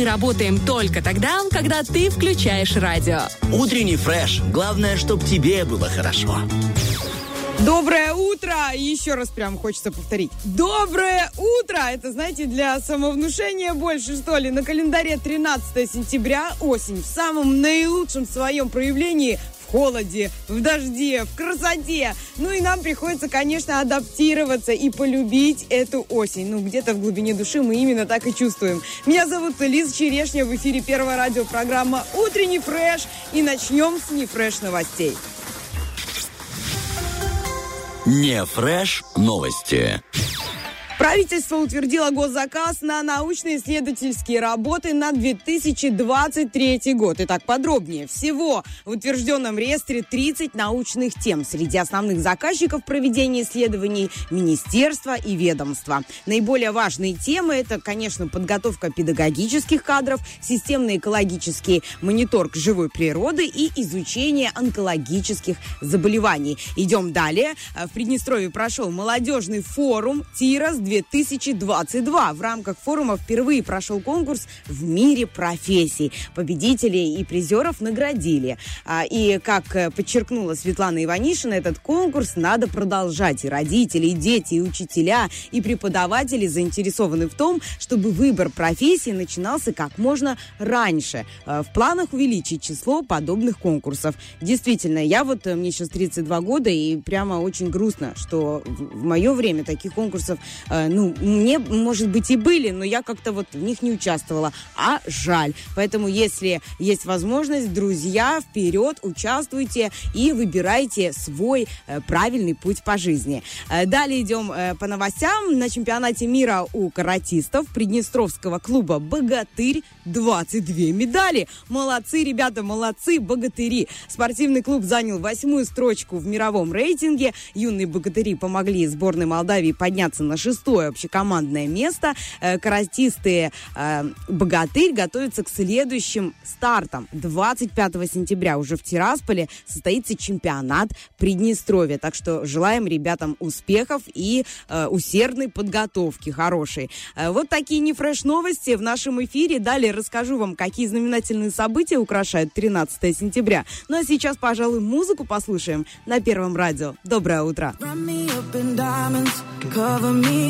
Мы работаем только тогда, когда ты включаешь радио. Утренний фреш. Главное, чтобы тебе было хорошо. Доброе утро! Еще раз прям хочется повторить. Доброе утро! Это, знаете, для самовнушения больше, что ли. На календаре 13 сентября, осень, в самом наилучшем своем проявлении холоде, в дожде, в красоте. Ну и нам приходится, конечно, адаптироваться и полюбить эту осень. Ну, где-то в глубине души мы именно так и чувствуем. Меня зовут Лиза Черешня, в эфире первая радиопрограмма «Утренний фреш». И начнем с нефреш новостей. Не фреш новости. Правительство утвердило госзаказ на научно-исследовательские работы на 2023 год. Итак, подробнее. Всего в утвержденном реестре 30 научных тем. Среди основных заказчиков проведения исследований – министерства и ведомства. Наиболее важные темы – это, конечно, подготовка педагогических кадров, системный экологический мониторг живой природы и изучение онкологических заболеваний. Идем далее. В Приднестровье прошел молодежный форум «Тирос 2022. В рамках форума впервые прошел конкурс в мире профессий. Победителей и призеров наградили. А, и, как э, подчеркнула Светлана Иванишина, этот конкурс надо продолжать. И родители, и дети, и учителя, и преподаватели заинтересованы в том, чтобы выбор профессии начинался как можно раньше. Э, в планах увеличить число подобных конкурсов. Действительно, я вот, э, мне сейчас 32 года, и прямо очень грустно, что в мое время таких конкурсов Э, ну, мне, может быть, и были, но я как-то вот в них не участвовала. А жаль. Поэтому, если есть возможность, друзья, вперед, участвуйте и выбирайте свой э, правильный путь по жизни. Э, далее идем по новостям. На чемпионате мира у каратистов Приднестровского клуба «Богатырь» 22 медали. Молодцы, ребята, молодцы, богатыри. Спортивный клуб занял восьмую строчку в мировом рейтинге. Юные богатыри помогли сборной Молдавии подняться на шестую шестое общекомандное место. Э, каратисты э, «Богатырь» готовятся к следующим стартам. 25 сентября уже в Тирасполе состоится чемпионат Приднестровья. Так что желаем ребятам успехов и э, усердной подготовки хорошей. Вот такие нефреш новости в нашем эфире. Далее расскажу вам, какие знаменательные события украшают 13 сентября. Ну а сейчас, пожалуй, музыку послушаем на Первом радио. Доброе утро. Cover me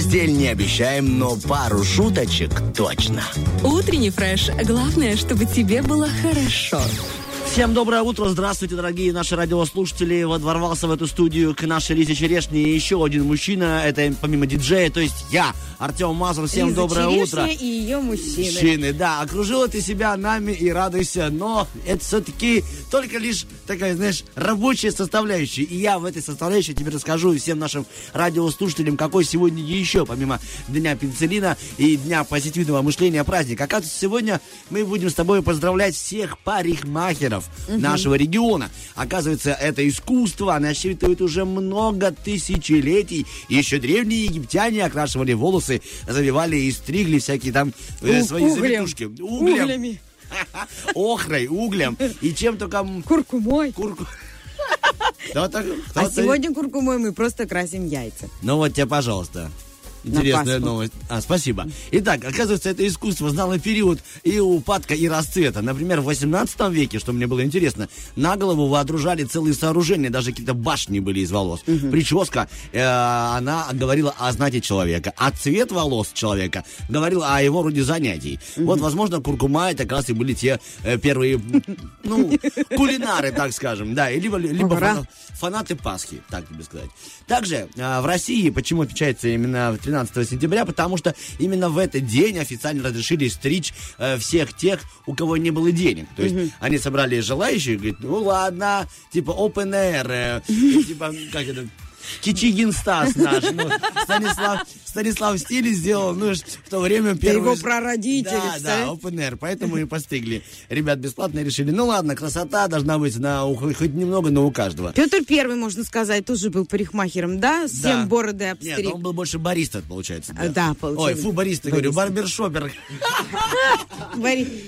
постель не обещаем, но пару шуточек точно. Утренний фреш. Главное, чтобы тебе было хорошо. Всем доброе утро, здравствуйте, дорогие наши радиослушатели. Вот ворвался в эту студию к нашей Лизе Черешне еще один мужчина, это помимо диджея, то есть я, Артем Мазур. Всем Лиза доброе Черешня утро. и ее мужчины. Мужчины, да, окружила ты себя нами и радуйся, но это все-таки только лишь такая, знаешь, рабочая составляющая. И я в этой составляющей тебе расскажу всем нашим радиослушателям, какой сегодня еще, помимо Дня пенициллина и Дня позитивного мышления, праздник. Оказывается, сегодня мы будем с тобой поздравлять всех парикмахеров нашего региона. Оказывается, это искусство насчитывает уже много тысячелетий. Еще древние египтяне окрашивали волосы, завивали и стригли всякие там э, свои углем. завитушки. Углем. Углями. Охрой, углем. И чем только... Куркумой. Курку... Вот так- А сегодня куркумой мы просто красим яйца. Ну вот тебе, пожалуйста. Интересная новость. А, спасибо. Итак, оказывается, это искусство знало период и упадка, и расцвета. Например, в 18 веке, что мне было интересно, на голову водружали целые сооружения, даже какие-то башни были из волос. Прическа, э, она говорила о знати человека. А цвет волос человека говорил о его роде занятий. Вот, возможно, куркума это как раз и были те э, первые, ну, кулинары, так скажем. Да, либо, либо фанаты Пасхи, так тебе сказать. Также а, в России, почему отмечается именно 13 сентября, потому что именно в этот день официально разрешили стричь э, всех тех, у кого не было денег. То есть они собрали желающих, говорят, ну ладно, типа open air, э, типа, как это, Кичигин Стас наш, ну, Станислав, Станислав Стили сделал, ну, в то время первый... его прародители, Да, да, open air, поэтому и постигли. Ребят бесплатно решили, ну ладно, красота должна быть на, хоть немного, но у каждого. Петр Первый, можно сказать, тоже был парикмахером, да? Всем Да. бороды Нет, обстриг. он был больше бариста, получается. А, да, получается. Ой, фу, бариста, говорю, барбершопер.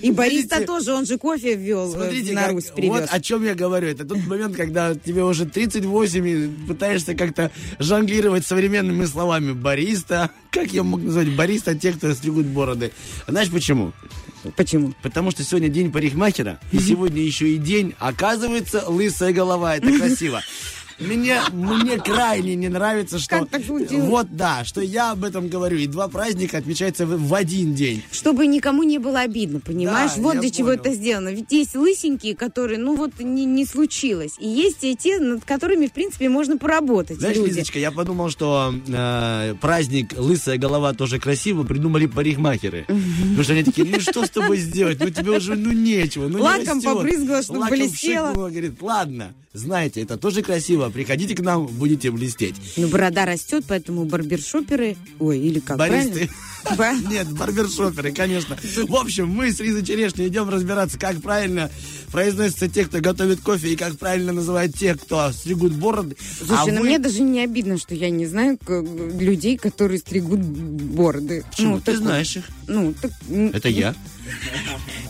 И Смотрите. тоже, он же кофе ввел э, Смотрите, на Русь, вот привез. о чем я говорю. Это тот момент, когда тебе уже 38 и пытаешься как-то жонглировать современными словами. Бариста. Как я мог назвать бариста те, кто стригут бороды? Знаешь почему? Почему? Потому что сегодня день парикмахера, и сегодня еще и день, оказывается, лысая голова. Это красиво. Мне, мне крайне не нравится, что... Как так случилось? Вот, да, что я об этом говорю. И два праздника отмечаются в, в один день. Чтобы никому не было обидно, понимаешь? Да, вот для чего понял. это сделано. Ведь есть лысенькие, которые, ну вот, не, не случилось. И есть и те, над которыми, в принципе, можно поработать. Знаешь, люди. Лизочка, я подумал, что э, праздник «Лысая голова» тоже красиво придумали парикмахеры. Потому что они такие, ну что с тобой сделать? Ну тебе уже ну нечего. Ну, Лаком растет». побрызгала, чтобы Лаком блестело. говорит, ладно, знаете, это тоже красиво. Приходите к нам, будете блестеть. Ну, борода растет, поэтому барбершоперы... Ой, или как, Баристы. правильно? Нет, барбершоперы, конечно. В общем, мы с Лизой Черешней идем разбираться, как правильно произносятся те, кто готовит кофе, и как правильно называют тех, кто стригут бороды. Слушай, а ну вы- мне даже не обидно, что я не знаю людей, которые стригут бороды. Почему? Ну, Ты так- знаешь их. Ну, так... Это я.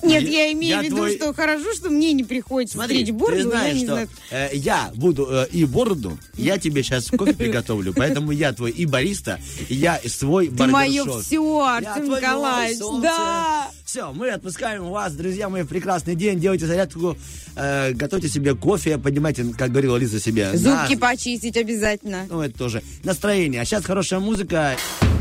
Нет, Я- я имею в виду, твой- что хорошо, что мне не приходится Смотри, стричь бороду. ты я знаешь, не что знаю. э, я буду э, и бороду, я тебе сейчас кофе приготовлю, поэтому я твой и бариста, и я свой Ты мое все, Артем Николаевич. Да. Все, мы отпускаем вас, друзья мои, прекрасный день. Делайте зарядку, э, готовьте себе кофе, поднимайте, как говорила Лиза, себе. Зубки на- почистить обязательно. Ну, это тоже настроение. А сейчас хорошая музыка. Like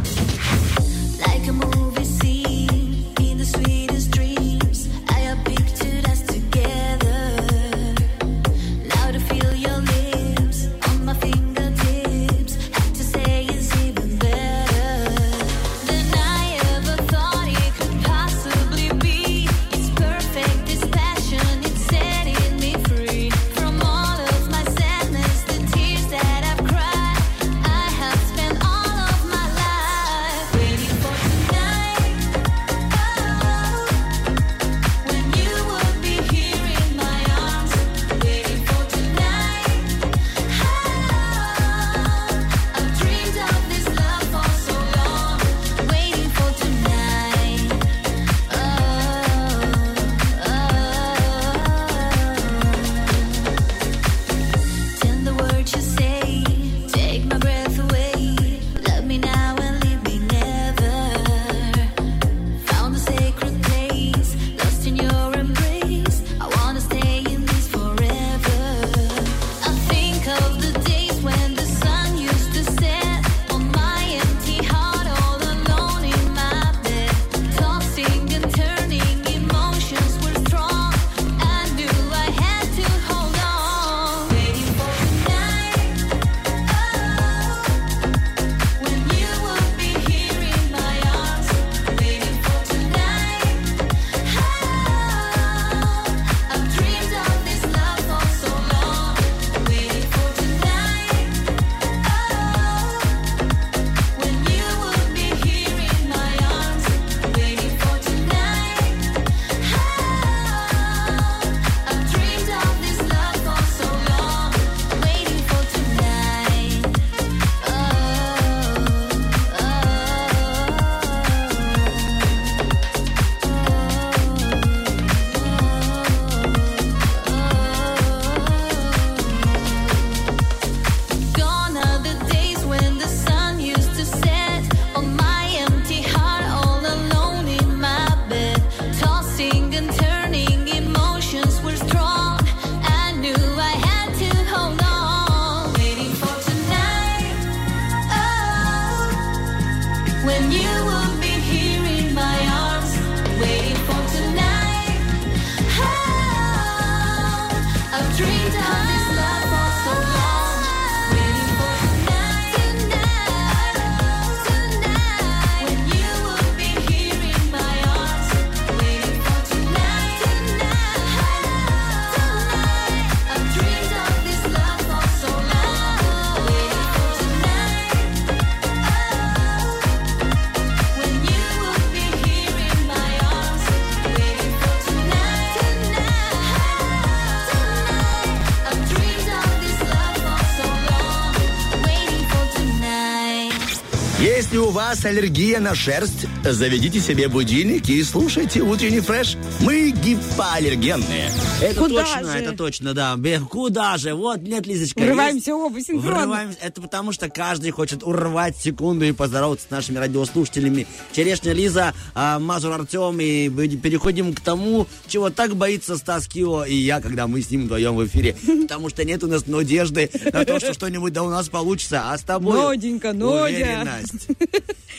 Аллергия на шерсть, заведите себе будильник и слушайте утренний фреш. Мы гипоаллергенные. Это Куда точно, же? это точно, да. Куда же? Вот, нет, Лизочка. Врываемся есть- оба синхронно. Врываемся. Это потому, что каждый хочет урвать секунду и поздороваться с нашими радиослушателями. Черешня Лиза, а, Мазур Артем. И переходим к тому, чего так боится Стас Кио и я, когда мы с ним вдвоем в эфире. Потому что нет у нас надежды на то, что что-нибудь да у нас получится. А с тобой Ноденька, Нодя. уверенность.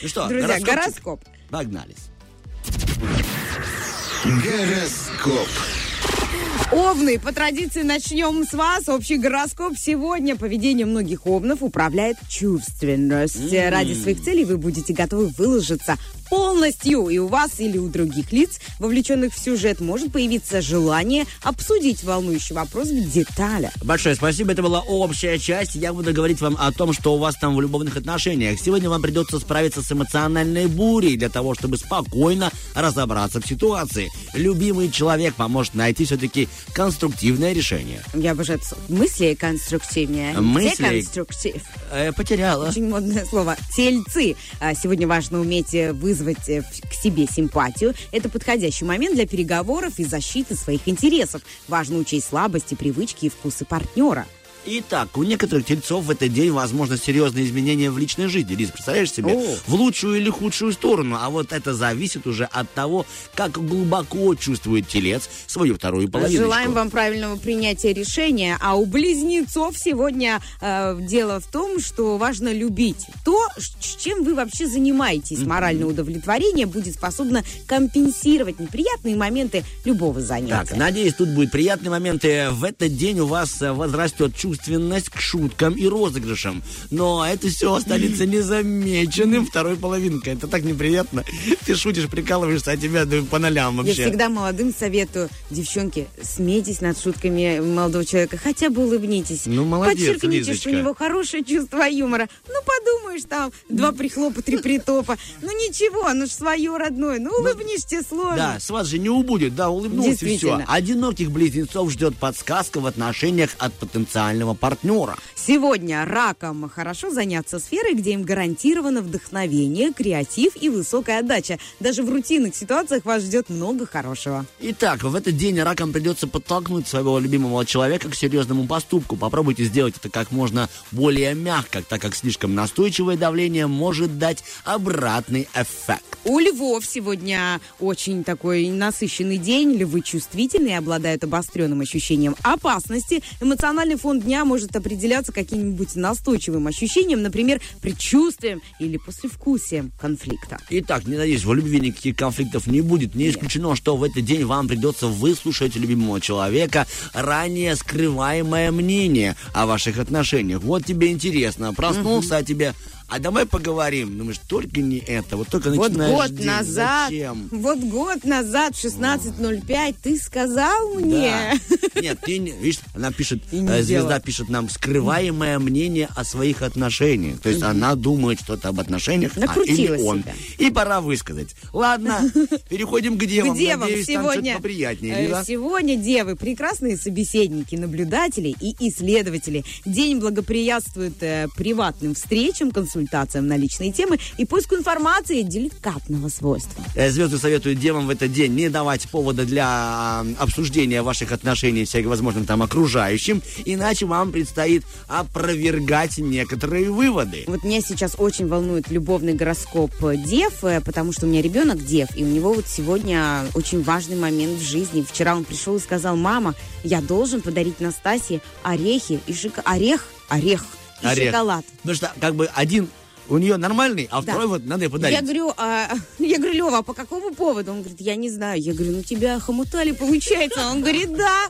Ну что, Друзья, гороскоп. Погнались. Гороскоп. Овны, по традиции начнем с вас. Общий гороскоп сегодня. Поведение многих овнов управляет чувственность. Ради своих целей вы будете готовы выложиться полностью. И у вас или у других лиц, вовлеченных в сюжет, может появиться желание обсудить волнующий вопрос в деталях. Большое спасибо, это была общая часть. Я буду говорить вам о том, что у вас там в любовных отношениях. Сегодня вам придется справиться с эмоциональной бурей для того, чтобы спокойно разобраться в ситуации. Любимый человек поможет найти все-таки конструктивное решение. Я обожаю. Мысли конструктивнее. Мысли- Деконструктив. Э, потеряла. Очень модное слово. Тельцы. А, Сегодня важно уметь э, вызвать э, к себе симпатию. Это подходящий момент для переговоров и защиты своих интересов. Важно учесть слабости, привычки и вкусы партнера. Итак, у некоторых тельцов в этот день возможно серьезные изменения в личной жизни. Лиз, представляешь себе? О. В лучшую или худшую сторону. А вот это зависит уже от того, как глубоко чувствует телец свою вторую половиночку. Желаем вам правильного принятия решения. А у близнецов сегодня э, дело в том, что важно любить то, чем вы вообще занимаетесь. Моральное удовлетворение будет способно компенсировать неприятные моменты любого занятия. Так, надеюсь, тут будет приятный момент. И В этот день у вас э, возрастет чувственность к шуткам и розыгрышам. Но это все останется незамеченным второй половинкой. Это так неприятно. Ты шутишь, прикалываешься, а тебя да, по нолям Я вообще. всегда молодым советую, девчонки, смейтесь над шутками молодого человека, хотя бы улыбнитесь. Ну, молодец, Подчеркните, Лизочка. что у него хорошее чувство юмора. Ну, подумаешь, там, два прихлопа, три притопа. Ну, ничего, ну ж свое родное. Ну, улыбнись, тебе сложно. Да, с вас же не убудет, да, улыбнулся и все. Одиноких близнецов ждет подсказка в отношениях от потенциального партнера. Сегодня раком хорошо заняться сферой, где им гарантировано вдохновение, креатив и высокая отдача. Даже в рутинных ситуациях вас ждет много хорошего. Итак, в этот день ракам придется подтолкнуть своего любимого человека к серьезному поступку. Попробуйте сделать это как можно более мягко, так как слишком настойчивое давление может дать обратный эффект. У львов сегодня очень такой насыщенный день. Львы чувствительны и обладают обостренным ощущением опасности. Эмоциональный фон дня может определяться каким-нибудь настойчивым ощущением, например, предчувствием или послевкусием конфликта. Итак, не надеюсь, в любви никаких конфликтов не будет. Не исключено, что в этот день вам придется выслушать любимого человека ранее скрываемое мнение о ваших отношениях. Вот тебе интересно. Проснулся, а тебе... А давай поговорим. Думаешь, только не это. Вот только Вот начинаешь год день. назад, Зачем? вот год назад, в 16.05, ты сказал мне... Да. Нет, ты не, видишь, она пишет, э, звезда сделала. пишет нам скрываемое мнение о своих отношениях. То есть она думает что-то об отношениях, а, Накрутила или он. себя. И пора высказать. Ладно, переходим к девам. К девам Надеюсь, сегодня, поприятнее. э, сегодня девы прекрасные собеседники, наблюдатели и исследователи. День благоприятствует э, приватным встречам, консультациям на личные темы и поиску информации деликатного свойства. Э, Звезды советуют девам в этот день не давать повода для обсуждения ваших отношений всяким возможным там окружающим, иначе вам предстоит опровергать некоторые выводы. Вот меня сейчас очень волнует любовный гороскоп э, Дев, э, потому что у меня ребенок Дев, и у него вот сегодня очень важный момент в жизни. Вчера он пришел и сказал, мама, я должен подарить Настасье орехи и шик... орех, орех и Орех. шоколад. Потому что как бы один у нее нормальный, а Да. второй вот надо ей подарить. Я говорю, а, я говорю, Лева, а по какому поводу? Он говорит, я не знаю. Я говорю, ну тебя хомутали, получается. Он говорит, да.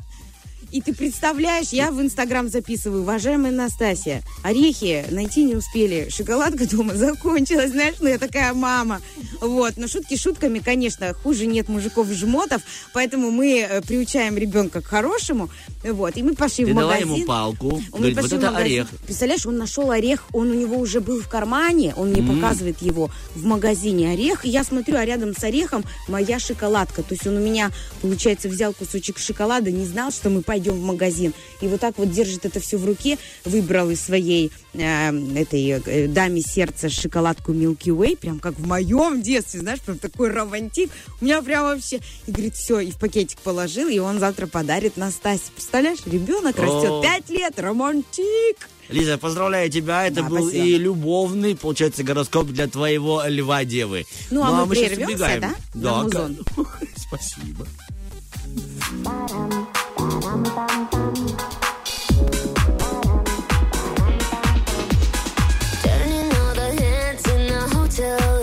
И ты представляешь, я в Инстаграм записываю, уважаемая Настасья, орехи найти не успели, шоколадка дома закончилась, знаешь, ну я такая мама. Вот, но шутки шутками, конечно, хуже нет мужиков-жмотов, поэтому мы э, приучаем ребенка к хорошему, вот, и мы пошли Ты в дала магазин. ему палку, Он говорит, вот это орех. Представляешь, он нашел орех, он у него уже был в кармане, он мне показывает его в магазине орех, и я смотрю, а рядом с орехом моя шоколадка. То есть он у меня, получается, взял кусочек шоколада, не знал, что мы поделим пойдем в магазин. И вот так вот держит это все в руке, выбрал из своей э, этой э, даме сердца шоколадку Milky Way, прям как в моем детстве, знаешь, прям такой романтик. У меня прям вообще... И говорит, все, и в пакетик положил, и он завтра подарит Настасе. Представляешь, ребенок растет пять лет, романтик! Лиза, поздравляю тебя. Это да, был спасибо. и любовный, получается, гороскоп для твоего льва девы. Ну, а ну а, мы а мы, мы сейчас убегаем. да? Да. Спасибо. Turning all the hands in the hotel.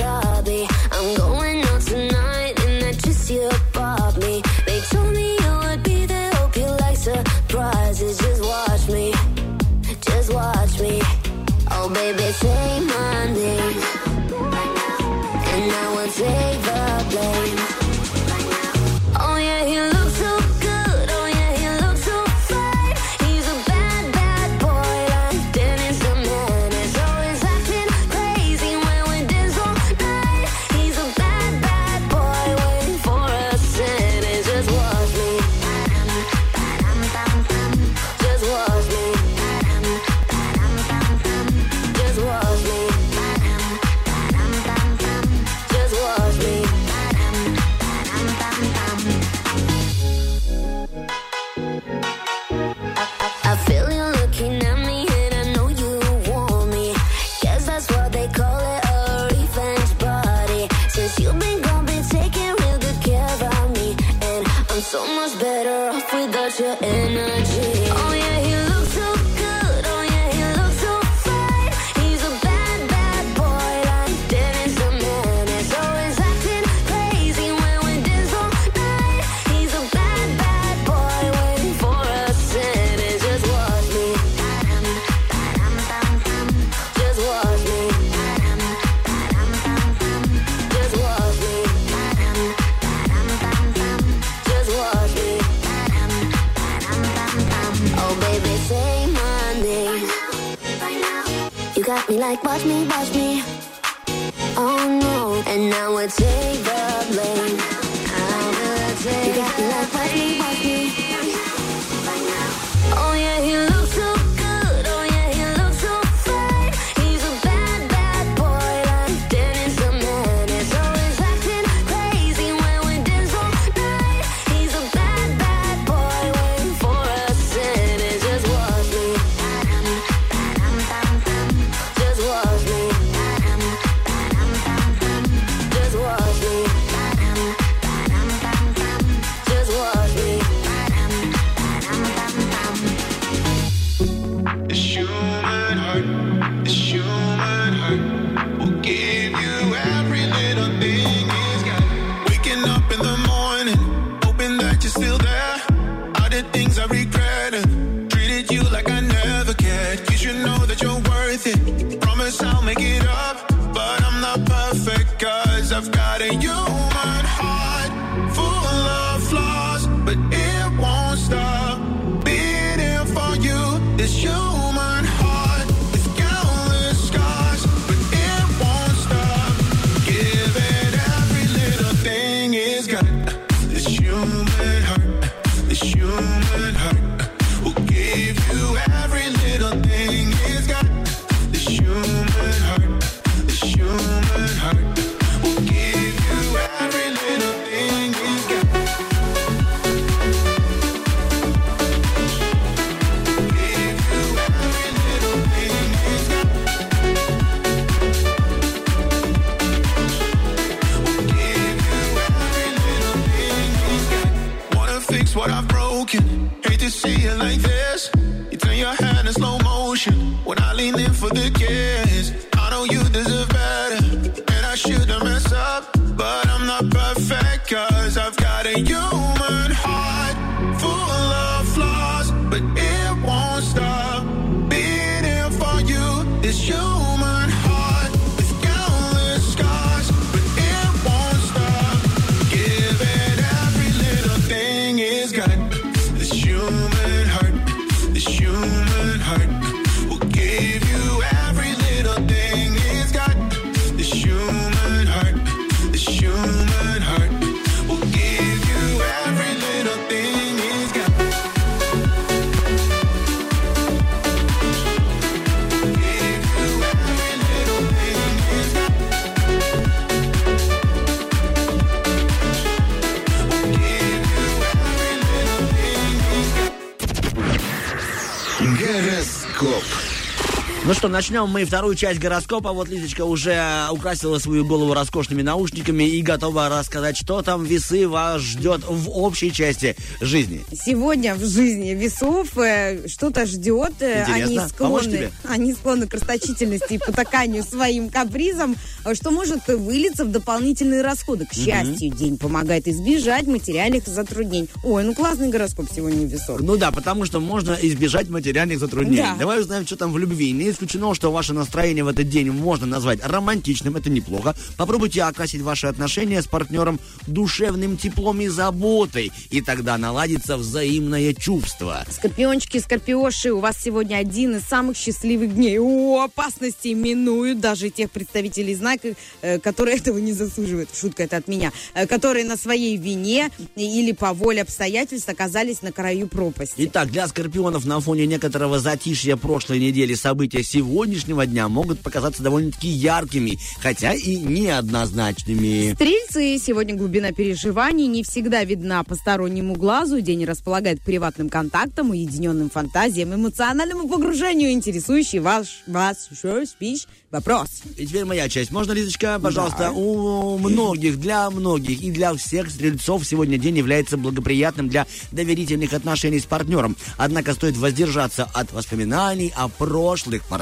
Ну что, начнем мы вторую часть гороскопа. Вот Лизочка уже украсила свою голову роскошными наушниками и готова рассказать, что там весы вас ждет в общей части жизни. Сегодня в жизни весов э, что-то ждет. э, Интересно. Они склонны, они склонны к расточительности и потаканию своим капризам, э, что может вылиться в дополнительные расходы. К счастью, день помогает избежать материальных затруднений. Ой, ну классный гороскоп сегодня у весов. Ну да, потому что можно избежать материальных затруднений. Да. Давай узнаем, что там в любви. Не исключено, что ваше настроение в этот день можно назвать романтичным, это неплохо. Попробуйте окрасить ваши отношения с партнером душевным теплом и заботой, и тогда наладится взаимное чувство. Скорпиончики, скорпиоши, у вас сегодня один из самых счастливых дней. О, опасности минуют даже тех представителей знака, э, которые этого не заслуживают. Шутка это от меня. Э, Которые на своей вине или по воле обстоятельств оказались на краю пропасти. Итак, для скорпионов на фоне некоторого затишья прошлой недели события сегодняшнего дня могут показаться довольно-таки яркими, хотя и неоднозначными. Стрельцы, сегодня глубина переживаний не всегда видна постороннему глазу. День располагает к приватным контактам, уединенным фантазиям, эмоциональному погружению, интересующий ваш, вас, что, спишь, вопрос. И теперь моя часть. Можно, Лизочка, пожалуйста? У многих, для многих и для всех стрельцов сегодня день является благоприятным для доверительных отношений с партнером. Однако стоит воздержаться от воспоминаний о прошлых партнерах.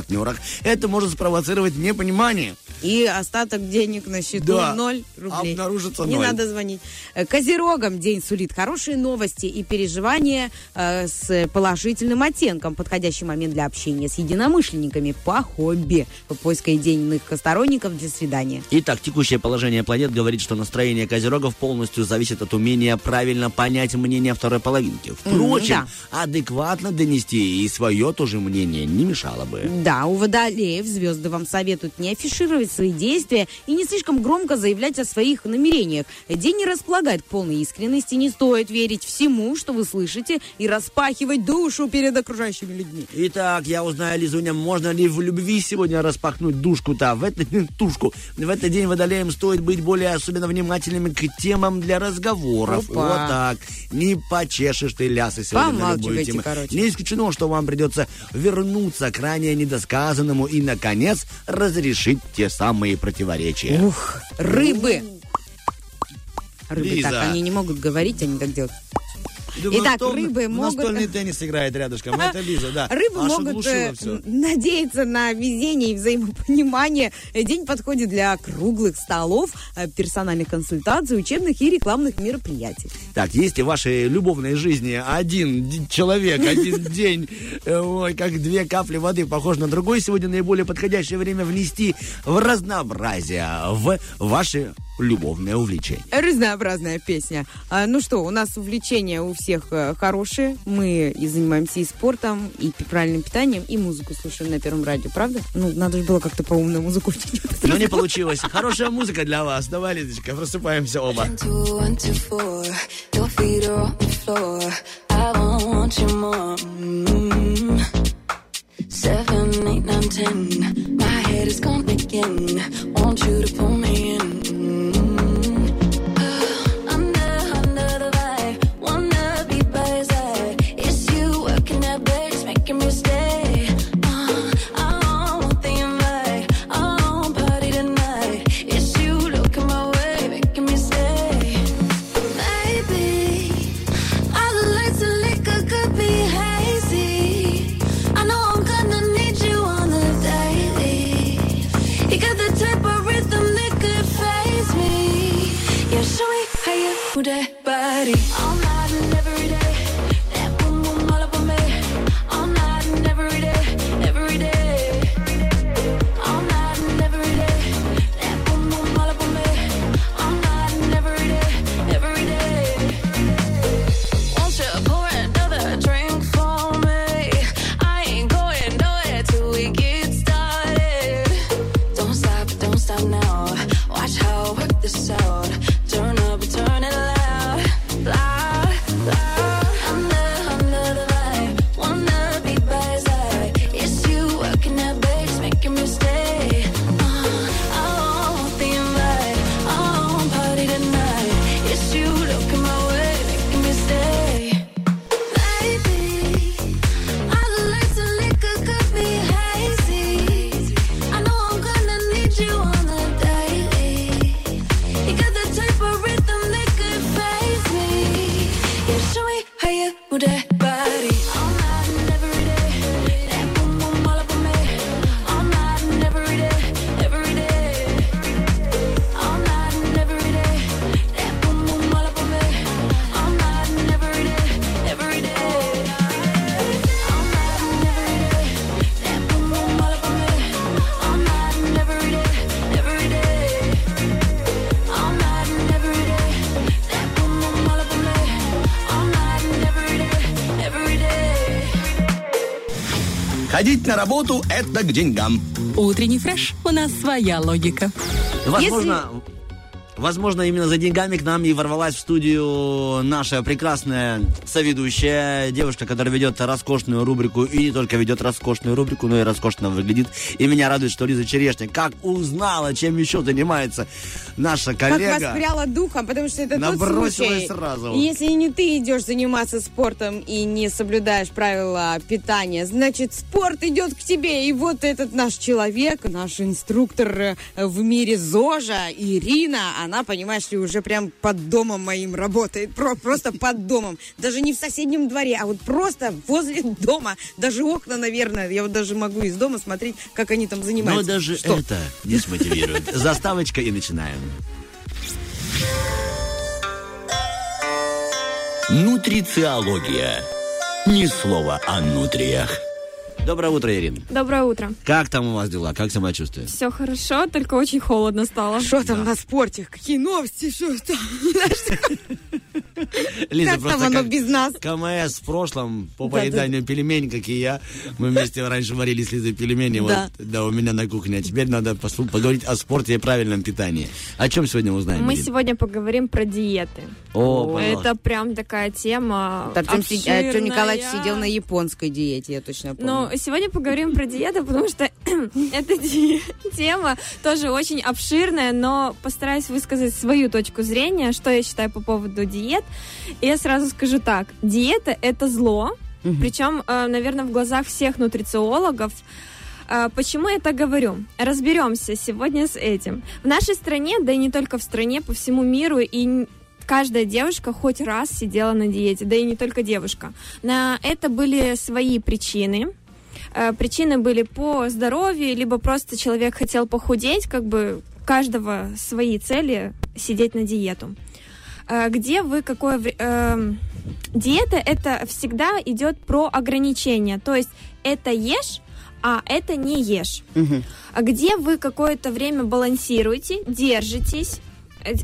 Это может спровоцировать непонимание. И остаток денег на счету Да. 0 рублей. Обнаружится Не ноль. надо звонить. Э, Козерогам день сулит хорошие новости и переживания э, с положительным оттенком. Подходящий момент для общения с единомышленниками по хобби. Поиска идейных сторонников для свидания. Итак, текущее положение планет говорит, что настроение козерогов полностью зависит от умения правильно понять мнение второй половинки. Впрочем, адекватно донести и свое тоже мнение не мешало бы. Да, у водолеев звезды вам советуют не афишировать свои действия и не слишком громко заявлять о своих намерениях. День не располагает к полной искренности, не стоит верить всему, что вы слышите, и распахивать душу перед окружающими людьми. Итак, я узнаю, Лизуня, можно ли в любви сегодня распахнуть душку-то, в этот, тушку. В этот день водолеям стоит быть более особенно внимательными к темам для разговоров. Опа. Вот так. Не почешешь ты лясы сегодня на любую тему. короче. Не исключено, что вам придется вернуться к ранее недосказанному и, наконец, разрешить те самые противоречия. Ух, рыбы. Рыбы Лиза. так, они не могут говорить, они так делают. Думаю, Итак, кто рыбы могут- Настольный теннис играет рядышком. Это Лиза, да. Рыбы Аж могут э, надеяться на везение и взаимопонимание. Э, День подходит для круглых столов, э, персональных консультаций, учебных и рекламных мероприятий. Так, есть ли в вашей любовной жизни один человек, один день, ой, как две капли воды похож на другой, сегодня наиболее подходящее время внести в разнообразие в ваше любовное увлечение. Разнообразная песня. А, ну что, у нас увлечения у всех э, хорошие. Мы и занимаемся и спортом, и правильным питанием, и музыку слушаем на Первом радио, правда? Ну, надо же было как-то по-умному музыку включить. Но не получилось. Хорошая музыка для вас. Давай, Лизочка, просыпаемся оба. One, two, one, two, four. Your feet are on the floor. I want you more. Mm. Seven, eight, nine, ten. My head is gone again. Want you to pull me in. Move that body на работу – это к деньгам. Утренний фреш. У нас своя логика. Возможно, возможно, именно за деньгами к нам и ворвалась в студию наша прекрасная соведущая, девушка, которая ведет роскошную рубрику, и не только ведет роскошную рубрику, но и роскошно выглядит. И меня радует, что Лиза Черешня как узнала, чем еще занимается наша Как коллега. воспряла духом, потому что это тот Набросилась случай, сразу. Если не ты идешь заниматься спортом и не соблюдаешь правила питания, значит, спорт идет к тебе. И вот этот наш человек, наш инструктор э, в мире ЗОЖа, Ирина, она, понимаешь ли, уже прям под домом моим работает. Про- просто под домом. Даже не в соседнем дворе, а вот просто возле дома. Даже окна, наверное. Я вот даже могу из дома смотреть, как они там Но занимаются. даже Что? это не смотивирует. Заставочка и начинаем. Нутрициология. Ни слова о нутриях. Доброе утро, Ирина. Доброе утро. Как там у вас дела? Как самочувствие? Все хорошо, только очень холодно стало. Что там на спорте? Какие новости? Что там? Лиза, Как там просто оно как без нас? КМС в прошлом по Да, поеданию пельменей, как и я. Мы вместе раньше варили с Лизой пельмени. Да. Вот, да, у меня на кухне. А теперь надо поговорить о спорте и правильном питании. О чем сегодня узнаем? Мы Ирина? сегодня поговорим про диеты. О, пожалуйста. Это прям такая тема Артем, си- Артем. Николаевич сидел на японской диете, я точно помню. Но сегодня поговорим про диеты, потому что эта тема тоже очень обширная, но постараюсь высказать свою точку зрения, что я считаю по поводу диет. И я сразу скажу так. Диета — это зло, причем, наверное, в глазах всех нутрициологов. А, Почему я так говорю? Разберемся сегодня с этим. В нашей стране, да и не только в стране, по всему миру, и каждая девушка хоть раз сидела на диете, да и не только девушка. На это были свои причины. Э, Причины были по здоровью, либо просто человек хотел похудеть, как бы каждого свои цели сидеть на диету. Э, Где вы какое эм, диета это всегда идет про ограничения, то есть это ешь, а это не ешь. А где вы какое-то время балансируете, держитесь, э,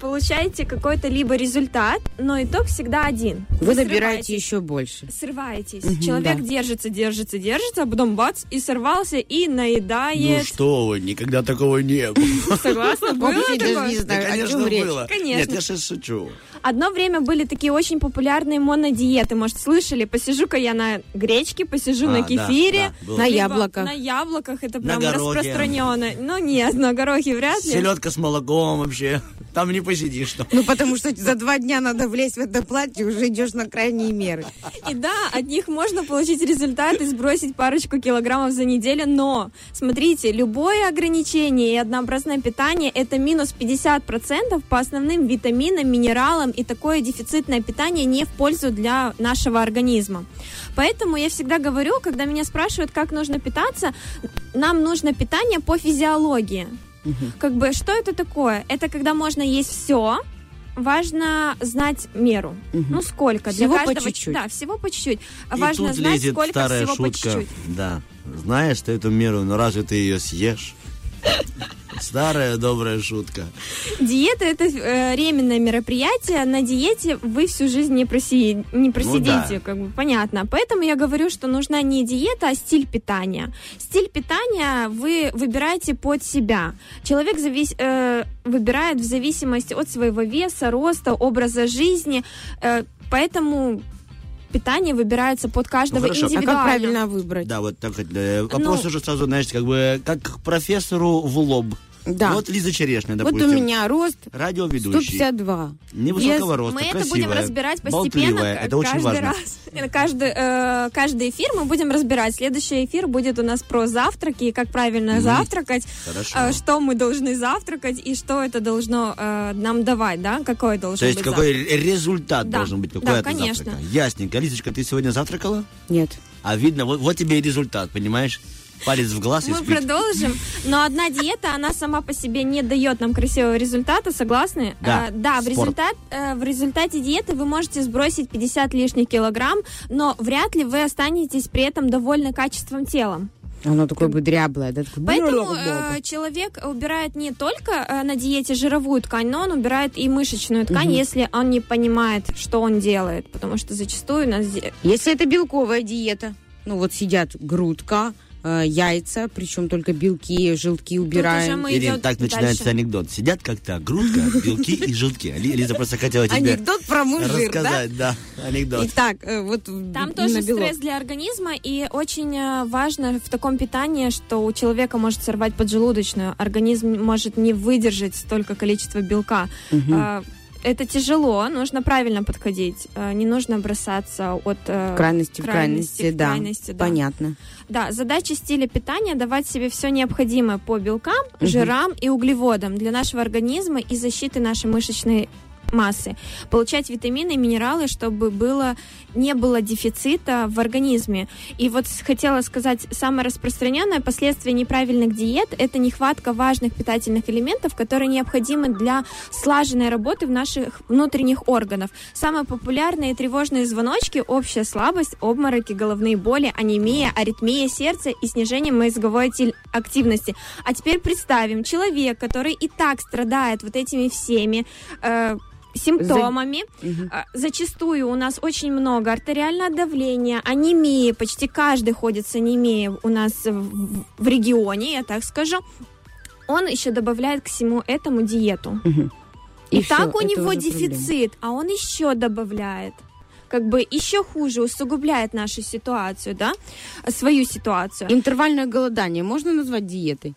получаете какой-то либо результат, но итог всегда один. Вы набираете срываетесь. еще больше. Срываетесь. Мгм, Человек да. держится, держится, держится, а потом бац, и сорвался, и Ну наедает. что вы, никогда такого не было. Согласна, было Вообще даже не Да, знаю, о конечно, чем речь. было. Конечно. Нет, я сейчас шучу. Одно время были такие очень популярные монодиеты, может, слышали? Посижу-ка я на гречке, посижу А, на кефире. да. На яблоках. На яблоках, это На прям горохе. распространенно. Ну нет, на горохе вряд ли. Селедка с молоком вообще. Там не посидишь. там. Ну, потому что за два дня надо влезть в это платье, уже идешь на крайние меры. И да, от них можно получить результат и сбросить парочку килограммов за неделю, но, смотрите, любое ограничение и однообразное питание – это минус 50% по основным витаминам, минералам, и такое дефицитное питание не в пользу для нашего организма. Поэтому я всегда говорю, когда меня спрашивают, как нужно питаться, нам нужно питание по физиологии. Как бы, что это такое? Это когда можно есть все, важно знать меру. Ну, сколько? Всего по каждого, чуть-чуть. Да, всего по чуть-чуть. И важно тут знать, лезет сколько старая всего по шутка. чуть-чуть. Да. Знаешь ты эту меру, но разве ты ее съешь? Старая добрая шутка. Диета это э, временное мероприятие. На диете вы всю жизнь не, проси- не просидите, Ну да. как бы понятно. Поэтому я говорю, что нужна не диета, а стиль питания. Стиль питания вы выбираете под себя. Человек завис- э, выбирает в зависимости от своего веса, роста, образа жизни. Э, поэтому питание выбирается под каждого Ну, хорошо. А как А индивидуально. как правильно выбрать? Да, вот так э, вопрос Ну. уже сразу, знаешь, как бы как к профессору в лоб. Да. Вот Лиза Черешня, Вот допустим. у меня рост Радиоведущий. 152. Невысокого Вес- роста, Мы это красивая, будем разбирать постепенно. болтливая. Это очень каждый важно. раз. Каждый, э, каждый эфир мы будем разбирать. Следующий эфир будет у нас про завтраки и как правильно завтракать, Хорошо. э, что мы должны завтракать и что это должно э, нам давать, да, какой должен То есть быть какой завтрак. результат Да. должен быть, какой Да, от конечно. завтрака. Ясненько. Лизочка, ты сегодня завтракала? Нет. А видно, вот, вот тебе и результат, понимаешь? Палец в глаз и Мы спит. продолжим, но одна диета, она сама по себе не дает нам красивого результата, согласны? Да, Э, да в, результат, э, в результате диеты вы можете сбросить 50 лишних килограмм, но вряд ли вы останетесь при этом довольны качеством тела. Оно такое бы дряблое. Да, такое Поэтому э, человек убирает не только э, на диете жировую ткань, но он убирает и мышечную ткань, если он не понимает, что он делает. Потому что зачастую у нас... Если это белковая диета, ну вот сидят грудка, э, яйца, причем только белки, желтки убираем. мы Ирин, так начинается дальше. анекдот. Сидят как-то грудка, белки и желтки. Ли- Лиза просто хотела тебе Анекдот про мужир, да? рассказать, да, анекдот. Итак, э, вот Там тоже белок. стресс для организма, и очень э, важно в таком питании, что у человека может сорвать поджелудочную. Организм может не выдержать столько количества белка. Э, Это тяжело, нужно правильно подходить. Э, Не нужно бросаться от э, крайности в крайности крайности, в да. крайности, да. Понятно. Да, задача стиля питания давать себе все необходимое по белкам, жирам и углеводам для нашего организма и защиты нашей мышечной массы. Получать витамины и минералы, чтобы было, не было дефицита в организме. И вот хотела сказать, самое распространенное последствие неправильных диет – это нехватка важных питательных элементов, которые необходимы для слаженной работы в наших внутренних органов. Самые популярные тревожные звоночки – общая слабость, обмороки, головные боли, анемия, аритмия сердца и снижение мозговой активности. А теперь представим, человек, который и так страдает вот этими всеми э, симптомами. А, Зачастую у нас очень много артериального давления, анемии, почти каждый ходит с анемией у нас в, в регионе, я так скажу. Он еще добавляет к всему этому диету. И, И всё, так у него уже проблема. дефицит, а он еще добавляет. Как бы еще хуже усугубляет нашу ситуацию, да, свою ситуацию. Интервальное голодание можно назвать диетой?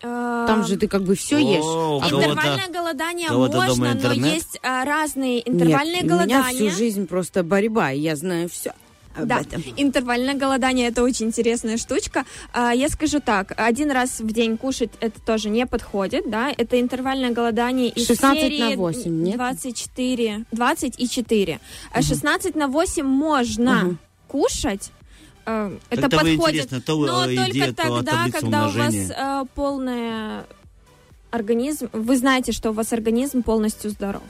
Там Эм, же ты как бы все ешь. О, А Интервальное голодание можно, но есть а, разные интервальные Нет, у меня голодания. всю жизнь просто борьба, и я знаю все об Да, этом. интервальное голодание это очень интересная штучка. А, Я скажу так, один раз в день кушать это тоже не подходит, да, это интервальное голодание из 16 серии на 8, нет? 24, 20 и 4. А 16 на 8 можно Мгм. кушать, э, это Как-то вы подходит, то но э, только идея, то тогда, таблица когда у вас умножения. э, полная организм, вы знаете, что у вас организм полностью здоров.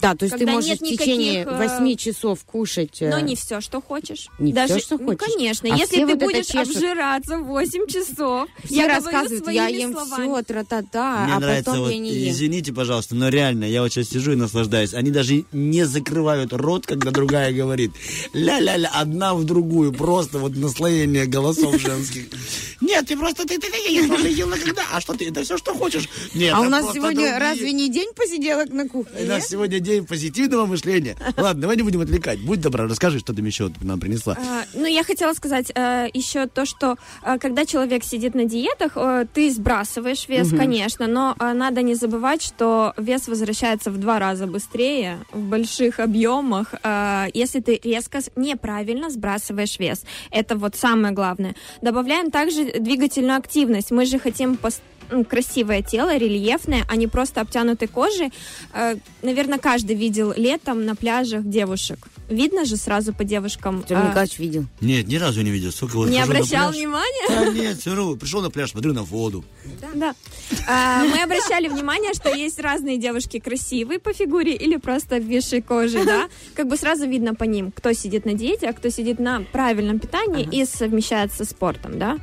Да, то есть ты можешь нет в течение никаких, э, 8 часов кушать. э, Но не все, что хочешь. Не Даже, всё, что ну, хочешь. конечно. А Если все ты вот будешь чешут. обжираться 8 часов, Все я рассказывают, я ем словами. все, тра-та-та, Мне а нравится, потом вот, я не ем. извините, пожалуйста, но реально, я вот сейчас сижу и наслаждаюсь. Они даже не закрывают рот, когда другая говорит. Ля-ля-ля, одна в другую. Просто вот наслоение голосов женских. Нет, ты просто, ты, ты, ты, я тоже ела когда? А что ты, это все, что хочешь? Нет, А у это нас сегодня разве не день посиделок на кухне? У нас сегодня день позитивного мышления. Ладно, давай не будем отвлекать. Будь добра, расскажи, что ты еще нам принесла. А, Ну, я хотела сказать э, еще то, что э, когда человек сидит на диетах, э, ты сбрасываешь вес, конечно, но э, надо не забывать, что вес возвращается в два раза быстрее, в больших объемах, э, если ты резко, неправильно сбрасываешь вес. Это вот самое главное. Добавляем также двигательную активность. Мы же хотим пос- ну, красивое тело, рельефное, а не просто обтянутой кожей. Э, наверное, каждый видел летом на пляжах девушек. Видно же сразу по девушкам. Артем э, Николаевич видел. Нет, ни разу не видел. Сколько вот не обращал внимания? Да нет, все равно, пришел на пляж, смотрю на воду. Да. А, мы обращали внимание, что есть разные девушки красивые по фигуре или просто обвисшей кожей, да. Как бы сразу видно по ним, кто сидит на диете, а кто сидит на правильном питании и совмещает со спортом, да.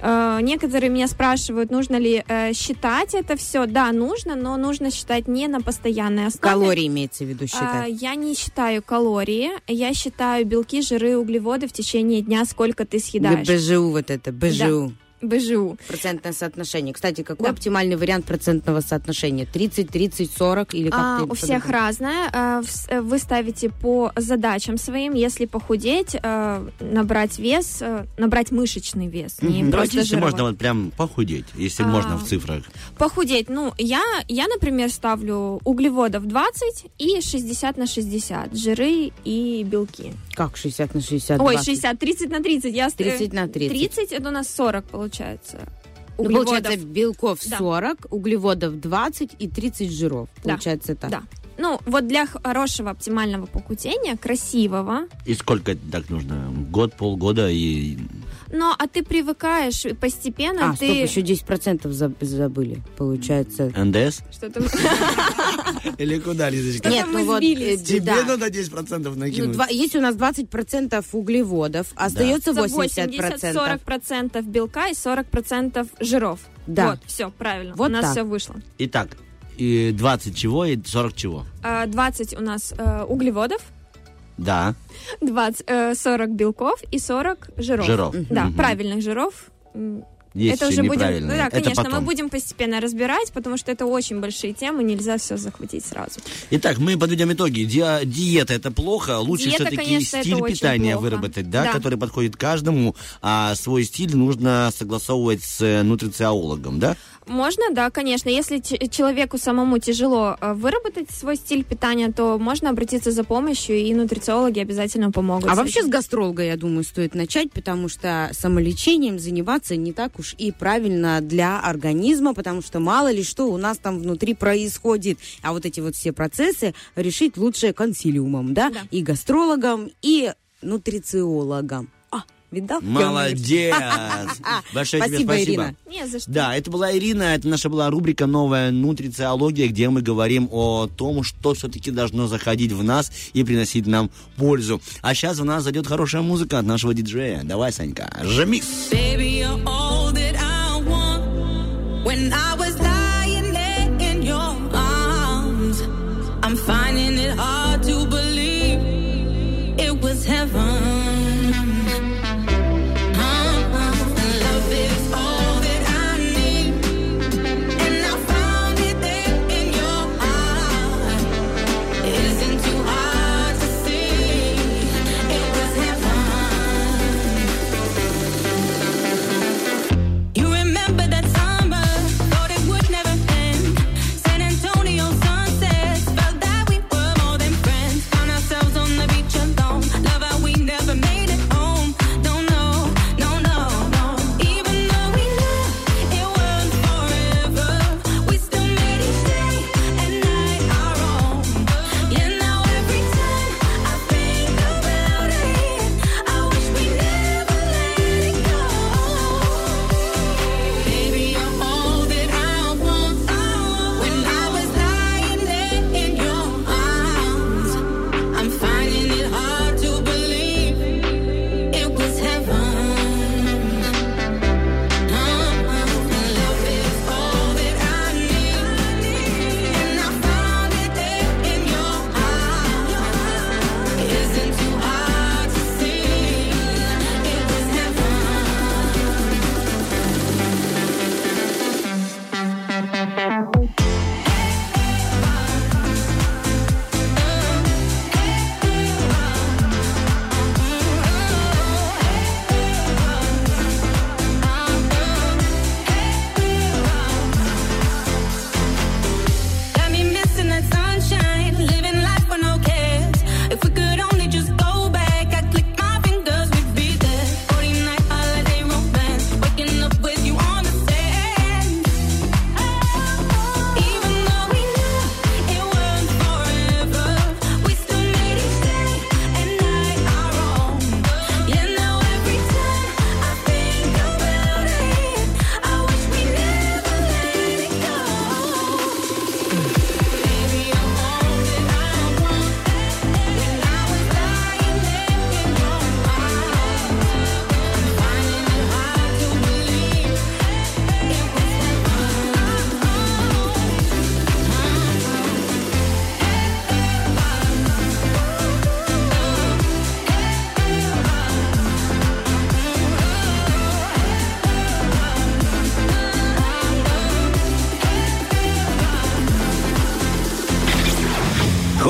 Э, Некоторые меня спрашивают, нужно ли э, считать это все. Да, нужно, но нужно считать не на постоянной основе. Калории имеется в виду А, считать. Я не считаю калории, я считаю белки, жиры, углеводы в течение дня, сколько ты съедаешь. БЖУ вот это, БЖУ. БЖУ. Процентное соотношение. Кстати, какой Да. оптимальный вариант процентного соотношения? 30, 30, 40 или как А, у всех по-другому? разное. Вс- э, Вы ставите по задачам своим. Если похудеть, э, набрать вес, э, набрать мышечный вес, не Давайте, если жировой. можно вот прям похудеть, если А. можно в цифрах. Похудеть, ну, я, я, например, ставлю углеводов 20 и 60 на 60, жиры и белки. Как 60 на 60? Ой, 20? 60, 30 на 30. Я, ст- 30 на 30. 30 это у нас 40 получается. Ну, Углеводов. получается, белков Да. 40, углеводов 20 и 30 жиров. Да. Получается так. Да. Ну, вот для хорошего оптимального похудения, красивого, И сколько так нужно? Год, полгода и... но а ты привыкаешь и постепенно А, ты... стоп, еще 10% заб- забыли. Получается. НДС? Что-то... Или куда, Лизочка? Нет, ну вот, э, Тебе надо 10% Ну, накинуть. есть у нас 20% углеводов, остается 80%. 80-40% белка и 40% жиров. Да. Вот, все, правильно. Вот у нас так. все вышло. Итак, и 20 чего и 40 чего? А, 20 у нас э, углеводов, Да. 20, э, 40 белков и 40 жиров. Жиров. Да, Мгм. правильных жиров. Есть это уже будем, ну да, Это конечно, потом. мы будем постепенно разбирать, потому что это очень большие темы, нельзя все захватить сразу. Итак, мы подведем итоги. Ди- диета это плохо. Лучше Диета, все-таки конечно, стиль питания плохо. выработать, да, Да. который подходит каждому. А свой стиль нужно согласовывать с э, нутрициологом, да? Можно, да, конечно. Если человеку самому тяжело э, выработать свой стиль питания, то можно обратиться за помощью, и нутрициологи обязательно помогут. А вообще с гастролога, я думаю, стоит начать, потому что самолечением заниматься не так уж и правильно для организма, потому что мало ли что у нас там внутри происходит. А вот эти вот все процессы решить лучше консилиумом, да? Да. И гастрологом, и нутрициологом. Видал? Молодец! Большое тебе Спасибо. Не за что. Да, это была Ирина, это наша была рубрика «Новая нутрициология», где мы говорим о том, что все-таки должно заходить в нас и приносить нам пользу. А сейчас у нас зайдет хорошая музыка от нашего диджея. Давай, Санька, жмикс! Baby, you're all that I want. When I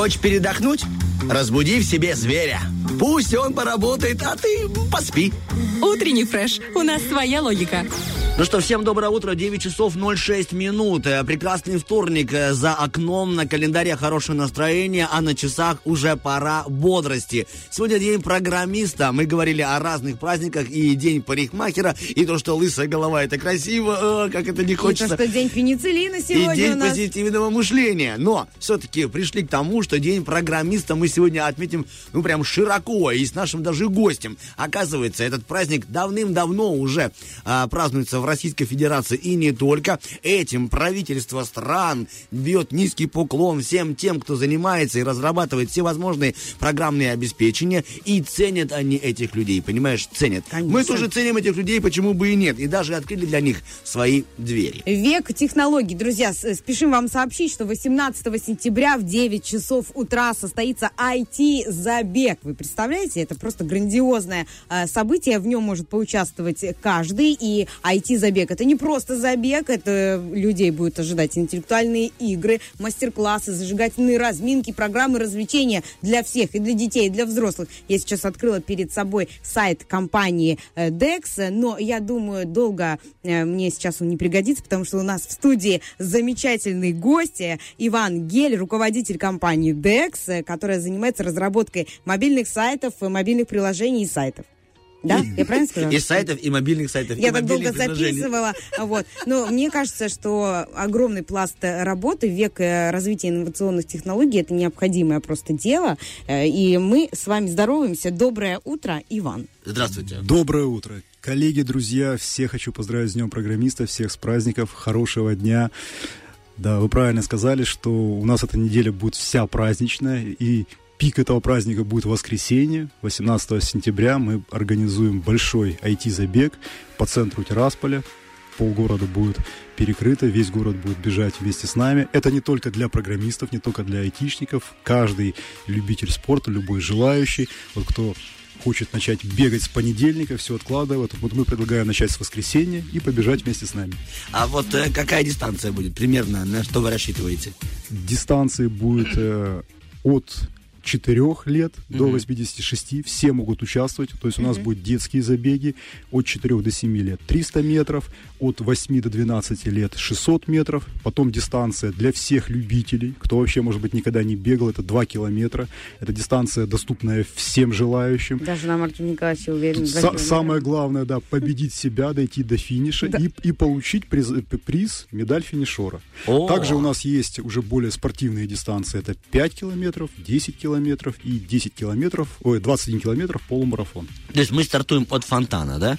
Хочешь передохнуть? Разбуди в себе зверя. Пусть он поработает, а ты поспи. Утренний фреш. У нас своя логика. Ну что, всем доброе утро, 9 часов 06 минут. Э, Прекрасный вторник. Э, За окном на календаре хорошее настроение, а на часах уже пора бодрости. Сегодня день программиста. Мы говорили о разных праздниках и день парикмахера, и то, что лысая голова это красиво, э, как это не И то, хочется. что день пенициллина И сегодня день у нас. позитивного мышления. Но все-таки пришли к тому, что день программиста мы сегодня отметим, ну, прям широко и с нашим даже гостем. Оказывается, этот праздник давным-давно уже а, празднуется в Российской Федерации и не только. Этим правительство стран бьет низкий поклон всем тем, кто занимается и разрабатывает всевозможные программные обеспечения. И ценят они этих людей, понимаешь, ценят. Конечно. Мы тоже ценим этих людей, почему бы и нет. И даже открыли для них свои двери. Век технологий. Друзья, с- спешим вам сообщить, что 18 сентября в 9 часов утра состоится IT-забег. Вы представляете? Это просто грандиозное э, событие. В нем может поучаствовать каждый. И IT-забег это не просто забег, это людей будет ожидать интеллектуальные игры, мастер-классы, зажигательные разминки, программы развлечения для всех, и для детей, и для взрослых. Я сейчас открыла перед собой сайт компании э, Dex, но я думаю, долго э, мне сейчас он не пригодится, потому что у нас в студии замечательный гость э, Иван Гель, руководитель компании Dex, которая занимается разработкой мобильных сайтов, мобильных приложений и сайтов. Да? Я правильно сказала? И сайтов, и мобильных сайтов, Я так долго записывала. Вот. Но мне кажется, что огромный пласт э, работы, век э, развития инновационных технологий, это необходимое просто дело. Э, И мы с вами здороваемся. Доброе утро, Иван. Здравствуйте. Доброе утро. Коллеги, друзья, всех хочу поздравить с Днем программиста, всех с праздников, хорошего дня. Да, вы правильно сказали, что у нас эта неделя будет вся праздничная, и пик этого праздника будет воскресенье. 18 сентября мы организуем большой IT-забег по центру Тирасполя. Полгорода будет перекрыто, весь город будет бежать вместе с нами. Это не только для программистов, не только для айтишников. Каждый любитель спорта, любой желающий, вот кто хочет начать бегать с понедельника, все откладывает. Вот мы предлагаем начать с воскресенья и побежать вместе с нами. А вот э, какая дистанция будет примерно? На что вы рассчитываете? Дистанции будет э, от 4 лет до Мгм. 86. Все могут участвовать. То есть у нас будут детские забеги от 4 до 7 лет 300 метров, от 8 до 12 лет 600 метров. Потом дистанция для всех любителей, кто вообще, может быть, никогда не бегал, это 2 километра. Это дистанция, доступная всем желающим. Даже на Марке Николаевиче уверен. Са- самое главное, да, победить себя, дойти до финиша и, и получить приз, приз, медаль финишера. О. Также у нас есть уже более спортивные дистанции. Это 5 километров, 10 километров и 10 километров, ой, 21 километров полумарафон. То есть мы стартуем от фонтана, да?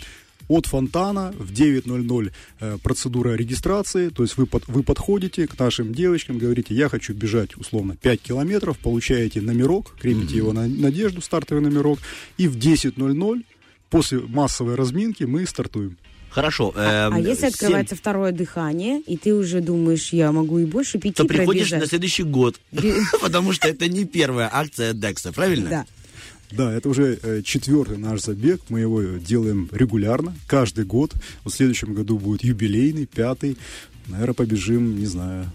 От фонтана в 9.00 э, процедура регистрации, то есть вы, под- вы подходите к нашим девочкам, говорите, я хочу бежать условно 5 километров, получаете номерок, крепите его на надежду, стартовый номерок, и в 10.00 после массовой разминки мы стартуем. Хорошо. А эм, если семь, открывается второе дыхание, и ты уже думаешь, я могу и больше пяти то приходишь пробежать? на следующий год. Потому что это не первая акция Декса, правильно? Да. Да, это уже э, четвертый наш забег. Мы его делаем регулярно, каждый год. Вот в следующем году будет юбилейный, пятый. Наверное, побежим, не знаю,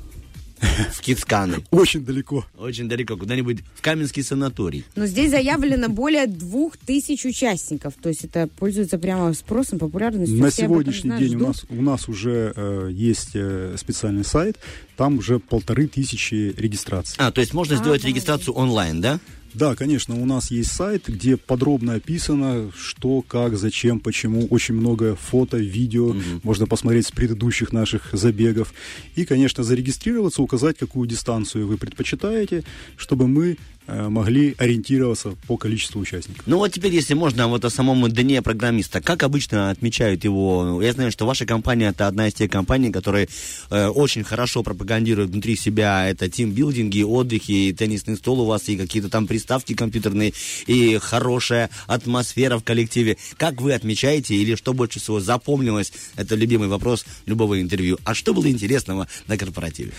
В Кицканы. очень далеко. Очень далеко, куда-нибудь в Каменский санаторий. Но здесь заявлено более двух тысяч участников. То есть это пользуется прямо спросом, популярностью. На Все сегодняшний знают, день у ждут. нас, у нас уже э, есть э, специальный сайт, там уже полторы тысячи регистраций. А, то есть можно сделать регистрацию онлайн, да? Да, конечно, у нас есть сайт, где подробно описано, что, как, зачем, почему. Очень много фото, видео, можно посмотреть с предыдущих наших забегов. И, конечно, зарегистрироваться, указать, какую дистанцию вы предпочитаете, чтобы мы могли ориентироваться по количеству участников. Ну вот теперь, если можно, вот о самом дне программиста. Как обычно отмечают его? Я знаю, что ваша компания это одна из тех компаний, которые э, очень хорошо пропагандируют внутри себя это тимбилдинги, отдыхи, и теннисный стол у вас, и какие-то там приставки компьютерные, и хорошая атмосфера в коллективе. Как вы отмечаете, или что больше всего запомнилось, это любимый вопрос любого интервью. А что было интересного на корпоративе?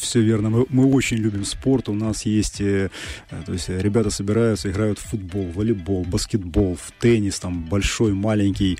Все верно. Мы, мы очень любим спорт. У нас есть, э, э, то есть э, ребята собираются, играют в футбол, волейбол, баскетбол, в теннис, там большой, маленький.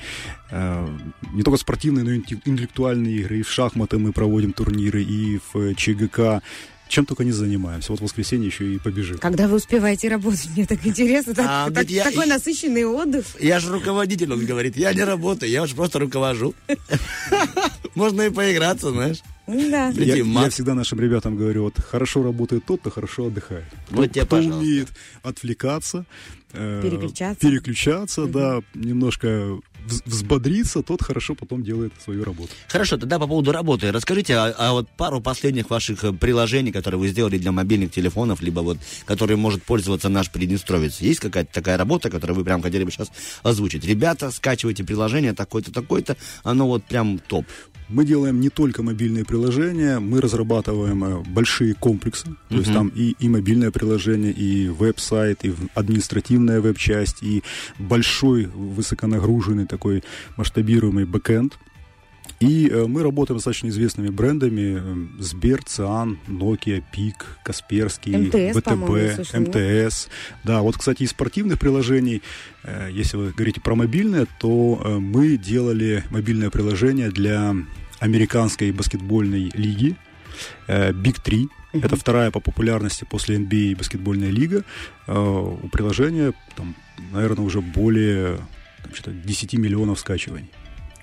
э, не только спортивные, но и инте- интеллектуальные игры. И в шахматы мы проводим турниры, и в э, ЧГК. Чем только не занимаемся. Вот в воскресенье еще и побежим. Когда вы успеваете работать, мне так интересно. Так- А, так- я- такой насыщенный отдых. Я же руководитель, он говорит. Я не работаю, я уж просто руковожу. Можно и поиграться, знаешь. Да. Я, я всегда нашим ребятам говорю, вот хорошо работает тот, кто хорошо отдыхает. Вот Кто- тебе, кто пожалуйста. умеет отвлекаться, э, Переключаться. переключаться, да, немножко вз- взбодрится, тот хорошо потом делает свою работу. Хорошо, тогда по поводу работы. Расскажите о, о вот пару последних ваших э, приложений, которые вы сделали для мобильных телефонов, либо вот, которые может пользоваться наш приднестровец. Есть какая-то такая работа, которую вы прям хотели бы сейчас озвучить? Ребята, скачивайте приложение такое-то, такое-то, оно вот прям топ. Мы делаем не только мобильные приложения, мы разрабатываем э, большие комплексы, то есть там и, и мобильное приложение, и веб-сайт, и административная веб-часть, и большой высоконагруженный такой масштабируемый бэкэнд. И э, мы работаем с достаточно известными брендами э, Сбер, Циан, Nokia, Пик, Касперский, МТС, нет? МТС. Да, вот, кстати, из спортивных приложений, э, если вы говорите про мобильное, то э, мы делали мобильное приложение для американской баскетбольной лиги Big 3. Это вторая по популярности после NBA баскетбольная лига. У приложения, там, наверное, уже более там, что-то 10 миллионов скачиваний.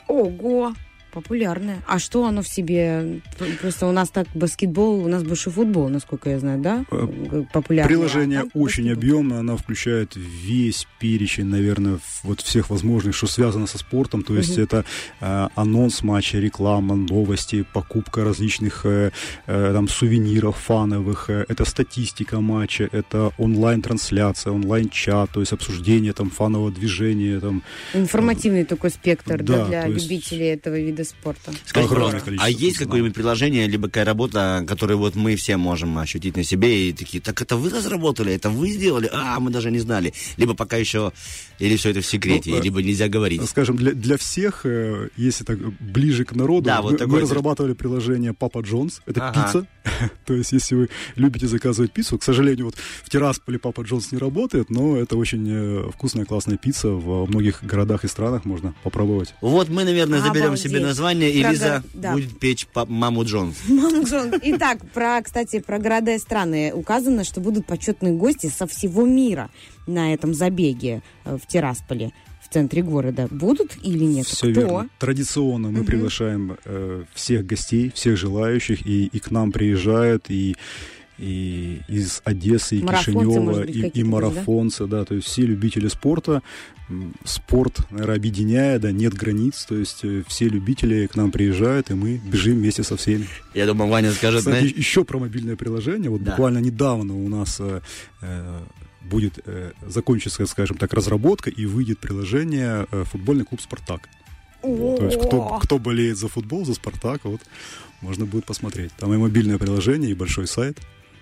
Ого! Популярное. А что оно в себе? Просто у нас так баскетбол, у нас больше футбол, насколько я знаю, да? Э, Популярный. Приложение А очень баскетбол. объемное, оно включает весь перечень, наверное, вот всех возможных, что связано со спортом. То есть это э, анонс матча, реклама, новости, покупка различных э, э, там сувениров фановых, э, это статистика матча, это онлайн-трансляция, онлайн-чат, то есть обсуждение там фанового движения, там Информативный такой спектр да, Да, для любителей этого вида спорта. Скажите, Огромное пожалуйста, количество а есть какое-нибудь приложение, либо какая работа, которую вот мы все можем ощутить на себе и такие, так это вы разработали, это вы сделали, а, мы даже не знали. Либо пока еще, или все это в секрете, Ну, э, либо нельзя говорить. Скажем, для, для всех, э, если так ближе к народу, Да, вот мы, такое мы разрабатывали приложение Papa John's. Это Ага. пицца. То есть, если вы любите заказывать пиццу, к сожалению, вот в Тирасполе Papa John's не работает, но это очень э, вкусная, классная пицца. Во многих городах и странах можно попробовать. Вот мы, наверное, заберем Обалдеть. себе название, и Правда, Лиза да. будет печь маму Джонс. Мама Джон. Итак, про, кстати, про города и страны указано, что будут почетные гости со всего мира на этом забеге э, в Тирасполе, в центре города. Будут или нет? Все Кто? верно. Традиционно мы Мгм. приглашаем э, всех гостей, всех желающих, и, и к нам приезжают и и из Одессы, и Марафонцы, Кишинева, может быть, и, и будут, да? марафонцы, да? то есть все любители спорта. Спорт, наверное, объединяет, да, нет границ, то есть э, все любители к нам приезжают, и мы бежим вместе со всеми. Я думаю, Ваня скажет, Кстати, знаешь, еще про мобильное приложение. Вот Да. буквально недавно у нас э, э, будет э, закончится, скажем так, разработка и выйдет приложение э, футбольный клуб Спартак. Вот, то есть кто, кто болеет за футбол, за Спартак, вот можно будет посмотреть. Там и мобильное приложение, и большой сайт.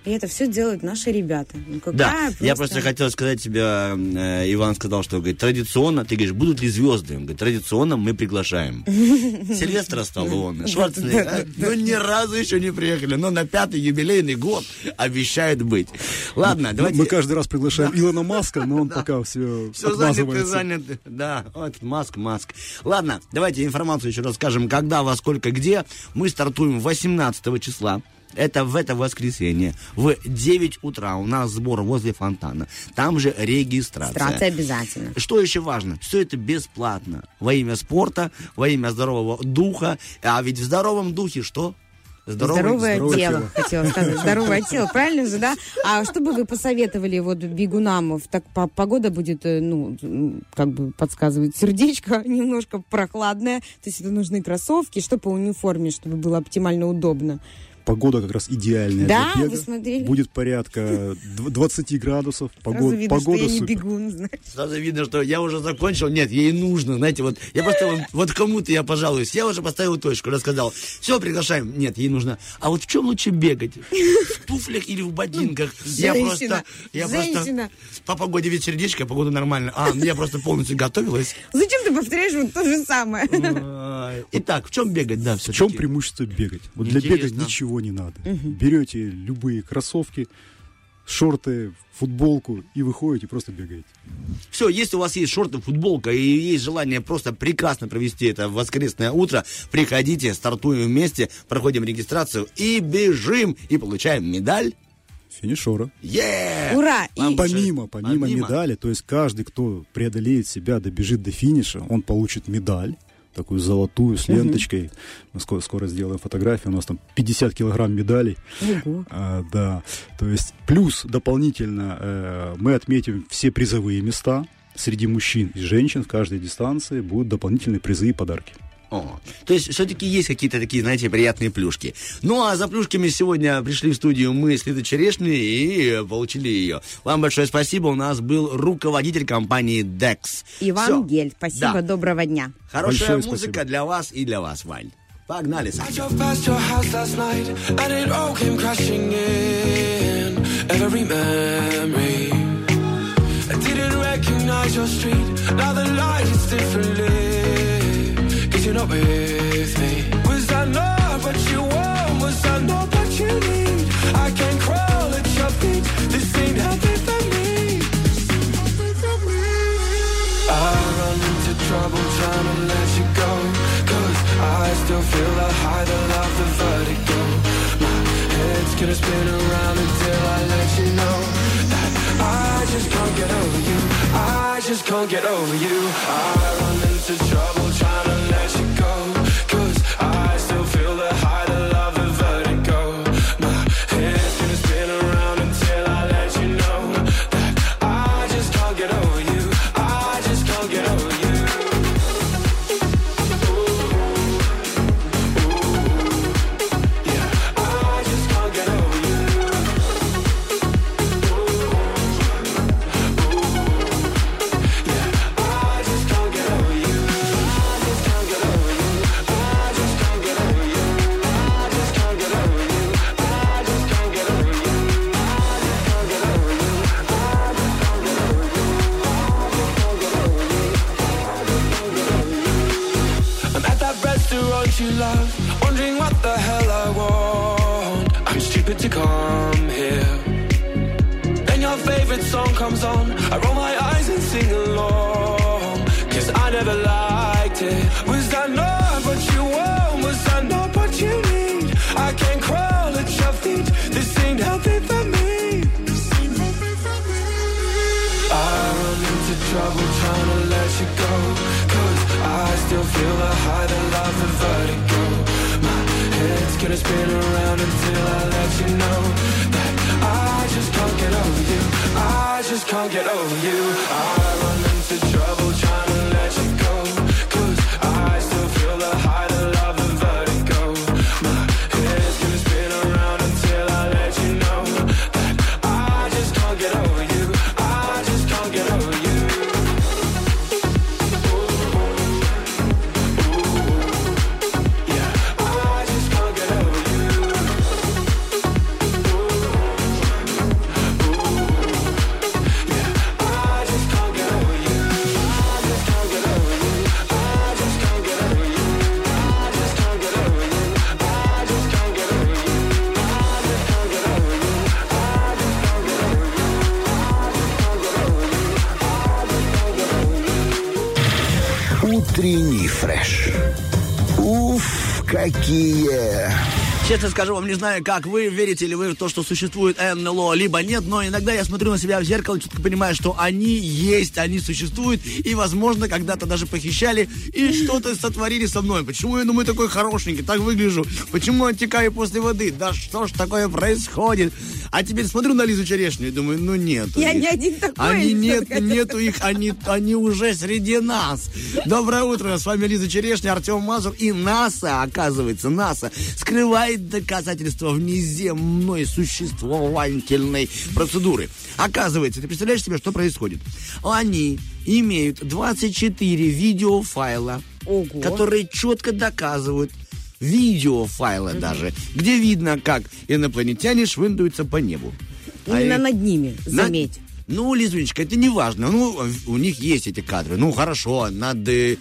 И это все делают наши ребята. Ну, какая Да, я просто хотел сказать тебе, э, Иван сказал, что говорит, традиционно, ты говоришь, будут ли звезды? Он говорит, традиционно мы приглашаем. Сильвестра Сталлоне, Шварценеггер, а, ну ни разу еще не приехали, но на пятый юбилейный год обещают быть. Ладно, давайте... Мы каждый раз приглашаем Илона Маска, но он пока все, Все заняты, заняты. Да, вот Маск, Маск. Ладно, давайте информацию еще расскажем, когда, во сколько, где. Мы стартуем 18 числа. Это в это воскресенье. В 9 утра у нас сбор возле фонтана. Там же регистрация. Регистрация обязательно. Что еще важно? Все это бесплатно. Во имя спорта, во имя здорового духа. А ведь в здоровом духе что? Здоровое, здоровое тело, тело. хотела сказать. Здоровое тело, правильно же, да? А что бы вы посоветовали вот бегунам? Так по- погода будет, э, ну, как бы подсказывает сердечко, немножко прохладная. То есть это нужны кроссовки. Что по униформе, чтобы было оптимально удобно? Погода как раз идеальная Да, для вы бега. смотрели? Будет порядка дв- 20 градусов. Сразу Погода, видно, погода что я не супер. бегун, знаешь. Сразу видно, что я уже закончил. Нет, ей нужно, знаете, вот я просто вот, вот кому-то я пожалуюсь. Я уже поставил точку, рассказал. Все, приглашаем. Нет, ей нужно. А вот в чем лучше бегать? В туфлях или в ботинках? Я Женщина, просто, я женщина. просто по погоде ведь сердечко, погода нормальная. А, ну я просто полностью готовилась. Зачем ты повторяешь вот то же самое? Итак, в чем бегать, да, все В чем преимущество бегать? Вот для бега Интересно. Ничего не надо. Берете любые кроссовки, шорты, футболку и выходите, просто бегаете. Все, если у вас есть шорты, футболка и есть желание просто прекрасно провести это воскресное утро, приходите, стартуем вместе, проходим регистрацию и бежим, и получаем медаль. Финишора. Е! Ура! Вам И Помимо, помимо, Помимо. медали, то есть каждый, кто преодолеет себя, добежит до финиша, он получит медаль, такую золотую с ленточкой. Мы скоро, скоро сделаем фотографию, у нас там 50 килограмм медалей. А, да, то есть плюс дополнительно э, мы отметим все призовые места. среди мужчин и женщин в каждой дистанции будут дополнительные призы и подарки. О, то есть все-таки есть какие-то такие, знаете, приятные плюшки. Ну, а за плюшками сегодня пришли в студию мы с Лидой Черешней и получили ее. Вам большое спасибо. У нас был руководитель компании DEX. Иван Всё. Гель, спасибо, Да. доброго дня. Хорошая Большое музыка спасибо. для вас и для вас, Вань. Погнали, recognize your street. Now the light is differently. You're not with me. Was I not what you want? Was I not what you need? I can crawl at your feet. This ain't healthy for me. I run into trouble trying to let you go. Cause I still feel the high, the love, the vertigo. My head's gonna spin around until I let you know that I just can't get over you. I just can't get over you. I run into trouble you love, gonna spin around until I let you know that I just can't get over you. I just can't get over you. I Честно скажу вам, не знаю, как вы, верите ли вы в то, что существует НЛО, либо нет, но иногда я смотрю на себя в зеркало и четко понимаю, что они есть, они существуют, и, возможно, когда-то даже похищали и что-то сотворили со мной. Почему я думаю такой хорошенький, так выгляжу? Почему оттекаю после воды? Да что ж такое происходит? А теперь смотрю на Лизу Черешню и думаю, ну нет. Я не один такой, Они нет, нету их, они, они уже среди нас. Доброе утро, с вами Лиза Черешня, Артем Мазур и НАСА, оказывается, НАСА скрывает доказательства внеземной существовательной процедуры. Оказывается, ты представляешь себе, что происходит? Они имеют 24 видеофайла, Ого. которые четко доказывают, видеофайлы даже, где видно, как инопланетяне швындаются по небу. А Именно и- над ними, на- заметь. Ну, Лизунечка, это не важно. Ну, у них есть эти кадры. Ну, хорошо, надо... э,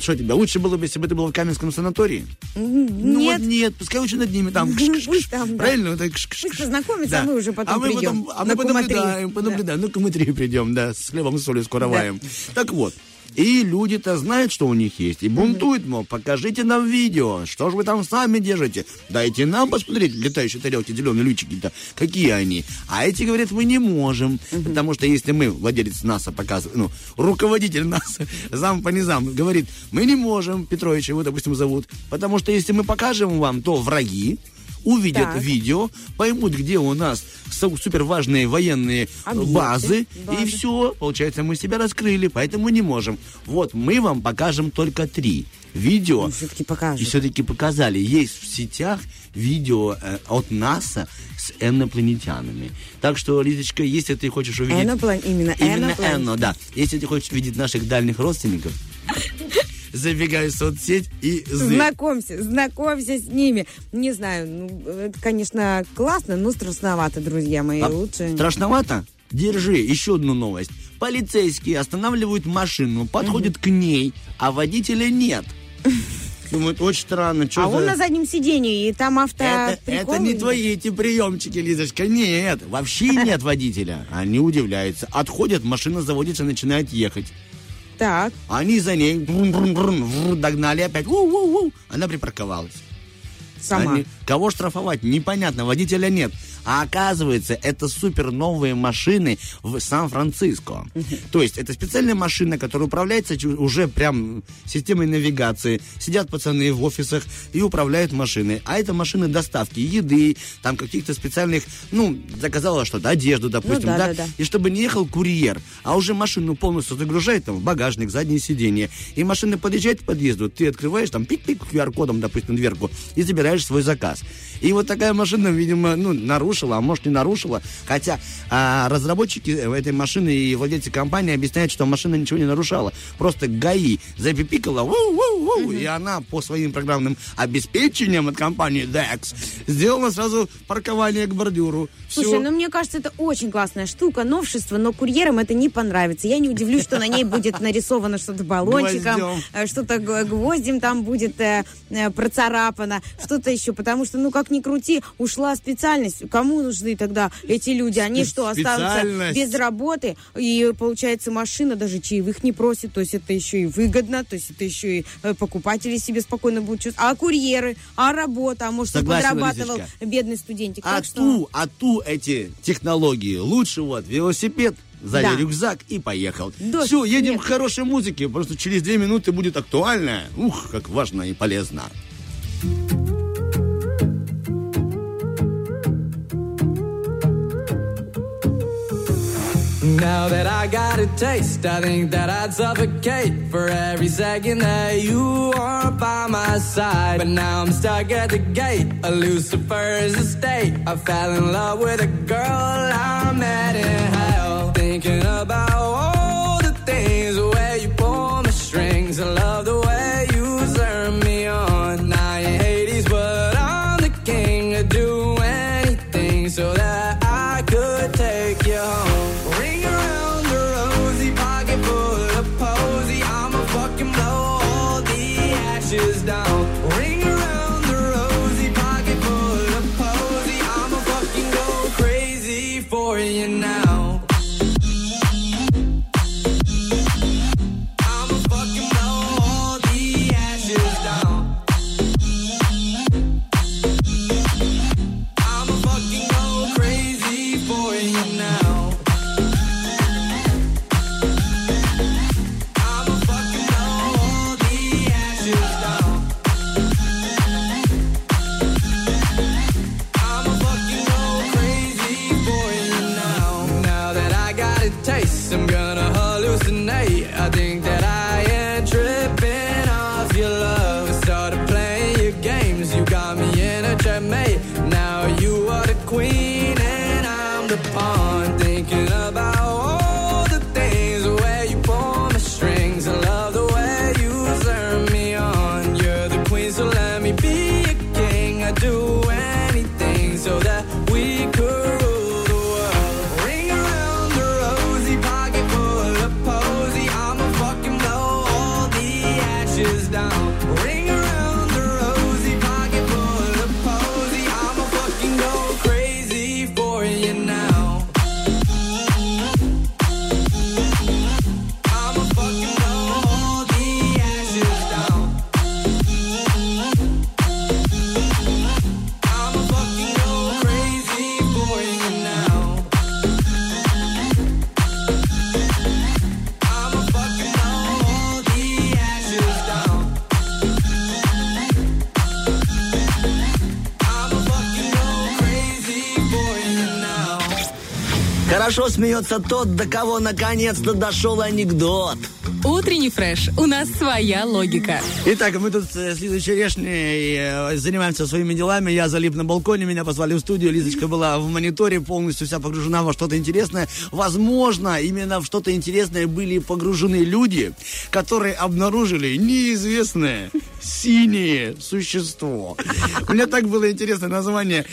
Что тебе, лучше было бы, если бы ты был в Каменском санатории? Ну, Нет. вот нет, пускай лучше над ними там... Ну, там, да. Правильно? Вот. Пусть познакомятся, а мы уже потом а мы придем потом, а мы понаблюдаем, понаблюдаем. Ну, мы три придем, да, с хлебом и солью скоро ваем. Так вот, и люди-то знают, что у них есть, и бунтуют, мол, покажите нам видео, что же вы там сами держите, дайте нам посмотреть летающие тарелки, зеленые лючики-то, какие они. А эти говорят, мы не можем, потому что если мы, владелец НАСА, показывает, ну, руководитель НАСА, зам по низам, говорит, мы не можем, Петрович его, допустим, зовут, потому что если мы покажем вам, то враги увидят Так. видео, поймут, где у нас су- супер важные военные Объекты, базы, базы. и все, получается, мы себя раскрыли, поэтому не можем. Вот, мы вам покажем только три видео. Все-таки И покажут. все-таки показали, есть в сетях видео э, от НАСА с инопланетянами. Так что, Лизочка, если ты хочешь увидеть... Эноплан- именно Именно инопланетяне. Эно, да. Если ты хочешь видеть наших дальних родственников, забегай в соцсеть и. Знакомься, знакомься с ними. Не знаю, ну, это, конечно, классно, но страшновато, друзья мои. А Лучше... Страшновато? Держи, еще одну новость. Полицейские останавливают машину, подходят к ней, а водителя нет. Думают, очень странно, что А за... он на заднем сиденье, и там авто... Это, это не твои эти приемчики, Лизочка. Нет, вообще нет водителя. Они удивляются. Отходят, машина заводится, начинает ехать. Так, Они за ней догнали опять. У-у-у. Она припарковалась. Сама. Они- Кого штрафовать? Непонятно, водителя нет. А оказывается, это супер новые машины в Сан-Франциско. То есть это специальная машина, которая управляется уже прям системой навигации. Сидят пацаны в офисах и управляют машиной. А это машины доставки еды, там каких-то специальных, ну, заказала что-то, одежду, допустим, да, да? да, да. И чтобы не ехал курьер, а уже машину полностью загружает там в багажник, заднее сиденье. И машина подъезжает к подъезду, ты открываешь там пик-пик QR-кодом, допустим, дверку и забираешь свой заказ. И вот такая машина, видимо, ну, нарушила, а может не нарушила. Хотя а, разработчики этой машины и владельцы компании объясняют, что машина ничего не нарушала. Просто ГАИ запипикала, воу-воу-воу, и она по своим программным обеспечениям от компании DEX сделала сразу паркование к бордюру. Слушай, Всё. ну мне кажется, это очень классная штука, новшество, но курьерам это не понравится. Я не удивлюсь, что на ней будет нарисовано что-то баллончиком, э, что-то гвоздем там будет э, э, процарапано, что-то еще. Потому что, ну как ни крути, ушла специальность. Кому нужны тогда эти люди? Они что, останутся без работы? И получается, машина даже чаевых не просит. То есть это еще и выгодно, то есть это еще и э, покупатели себе спокойно будут чувствовать. А курьеры? А работа? А может, Согласен, подрабатывал Лизочка. бедный студентик? А Так что... ту, а ту эти технологии лучше вот велосипед, сзади Да. рюкзак и поехал. Дождь, Все, едем снег. к хорошей музыке, просто через две минуты будет актуально. Ух, как важно и полезно. Now that I got a taste, I think that I'd suffocate for every second that you are by my side. But now I'm stuck at the gate, a Lucifer's estate. I fell in love with a girl I met in hell. Thinking about all the things the way you pull my strings. I love the way you queen Смеется тот, до кого наконец-то дошел анекдот. Утренний фреш. У нас своя логика. Итак, мы тут э, с Лизой Черешней э, занимаемся своими делами. Я залип на балконе, меня позвали в студию. Лизочка была в мониторе, полностью вся погружена во что-то интересное. Возможно, именно в что-то интересное были погружены люди, которые обнаружили неизвестное синее существо. У меня так было интересное название.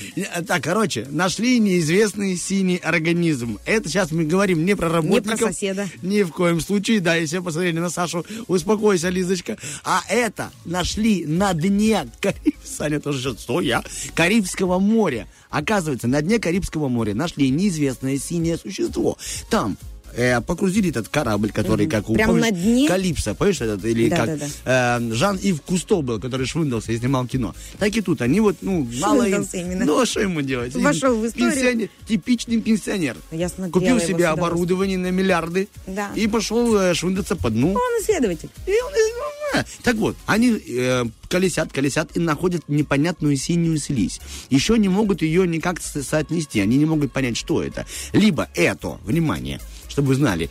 Так, короче, нашли неизвестный синий организм. Это сейчас мы говорим не про работников. соседа. Ни в коем случае, да, если посмотрели на Сашу, успокойся, Лизочка. А это нашли на дне Кариб... Саня тоже что я? Карибского моря. Оказывается, на дне Карибского моря нашли неизвестное синее существо. Там э, погрузили этот корабль, который, как у Прям помнишь, на дне? Калипсо, помнишь этот, или Да, как да, да. э, Жан-Ив Кусто был, который швындался и снимал кино. Так и тут, они вот, ну, мало им... Именно. Ну, а что ему делать? Вошел в историю. Пенсионер, типичный пенсионер. Я смотрела Купил себе оборудование на миллиарды Да. и пошел э, швындаться по дну. Он исследователь. И он, Так вот, они э, колесят, колесят и находят непонятную синюю слизь. Еще не могут ее никак со- соотнести, они не могут понять, что это. Либо это, внимание, чтобы вы знали,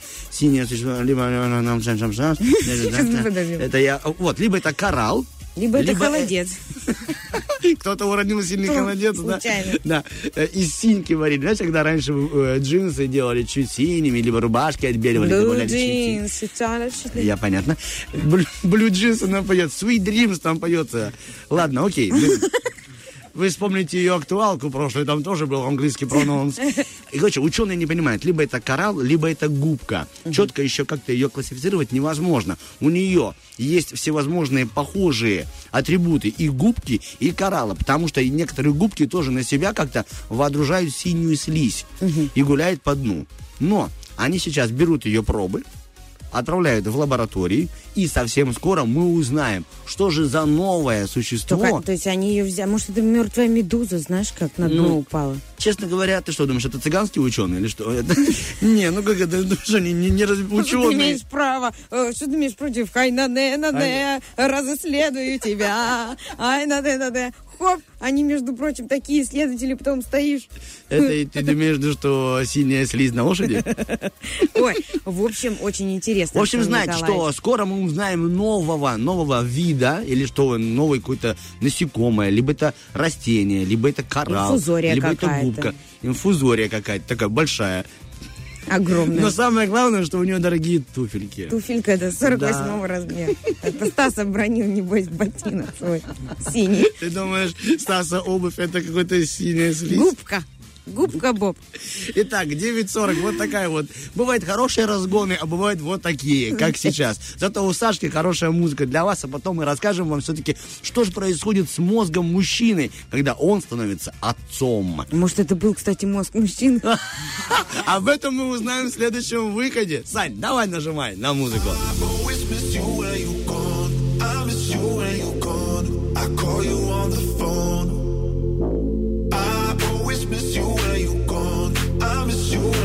существо, либо подожди. это я, вот, либо это коралл, Либо это Либо, э, холодец. кто-то уронил сильный холодец, да? случайно. Да. Э, Из синьки варили. Знаешь, когда раньше э, джинсы делали чуть синими, либо рубашки отбеливали, it's all- Я понятно. Блю, Jeans она поет. Sweet Dreams там поется. Ладно, окей. Вы- вспомните ее актуалку прошлую, там тоже был английский прононс. И, короче, ученые не понимают, либо это коралл, либо это губка. Четко еще как-то ее классифицировать невозможно. У нее есть всевозможные похожие атрибуты и губки, и коралла, потому что некоторые губки тоже на себя как-то водружают синюю слизь и гуляют по дну. Но они сейчас берут ее пробы, отправляют в лаборатории, и совсем скоро мы узнаем, что же за новое существо. Только- то есть они ее взяли. Может, это мертвая медуза, знаешь, как на дно Ну, упала. Честно говоря, ты что думаешь, это цыганские ученые или что? Не, ну как это, ну что, не, не, Что ты ученые. имеешь право? Э, Что ты имеешь против? Хай на не на не, разыследую тебя. Ай на де на де. Хоп, они, между прочим, такие исследователи, потом стоишь. Это ты думаешь, что синяя слизь на лошади? Ой, в общем, очень интересно. В общем, знаете, что скоро мы узнаем нового, нового вида, или что, новый какой-то насекомое, либо это растение, либо это коралл, Инфузория либо это губка. Инфузория какая-то, такая большая. Огромная. Но самое главное, что у нее дорогие туфельки. Туфелька это 48 размера. Это Стас обронил, небось, ботинок свой синий. Ты думаешь, Стаса обувь это какой-то синяя слизь? Губка. Губка Боб. Итак, 9.40, вот такая вот. Бывают хорошие разгоны, а бывают вот такие, как сейчас. Зато у Сашки хорошая музыка для вас, а потом мы расскажем вам все-таки, что же происходит с мозгом мужчины, когда он становится отцом. Может, это был, кстати, мозг мужчины? Об этом мы узнаем в следующем выходе. Сань, давай нажимай на музыку. I call you on the phone. Miss you when you gone. I miss you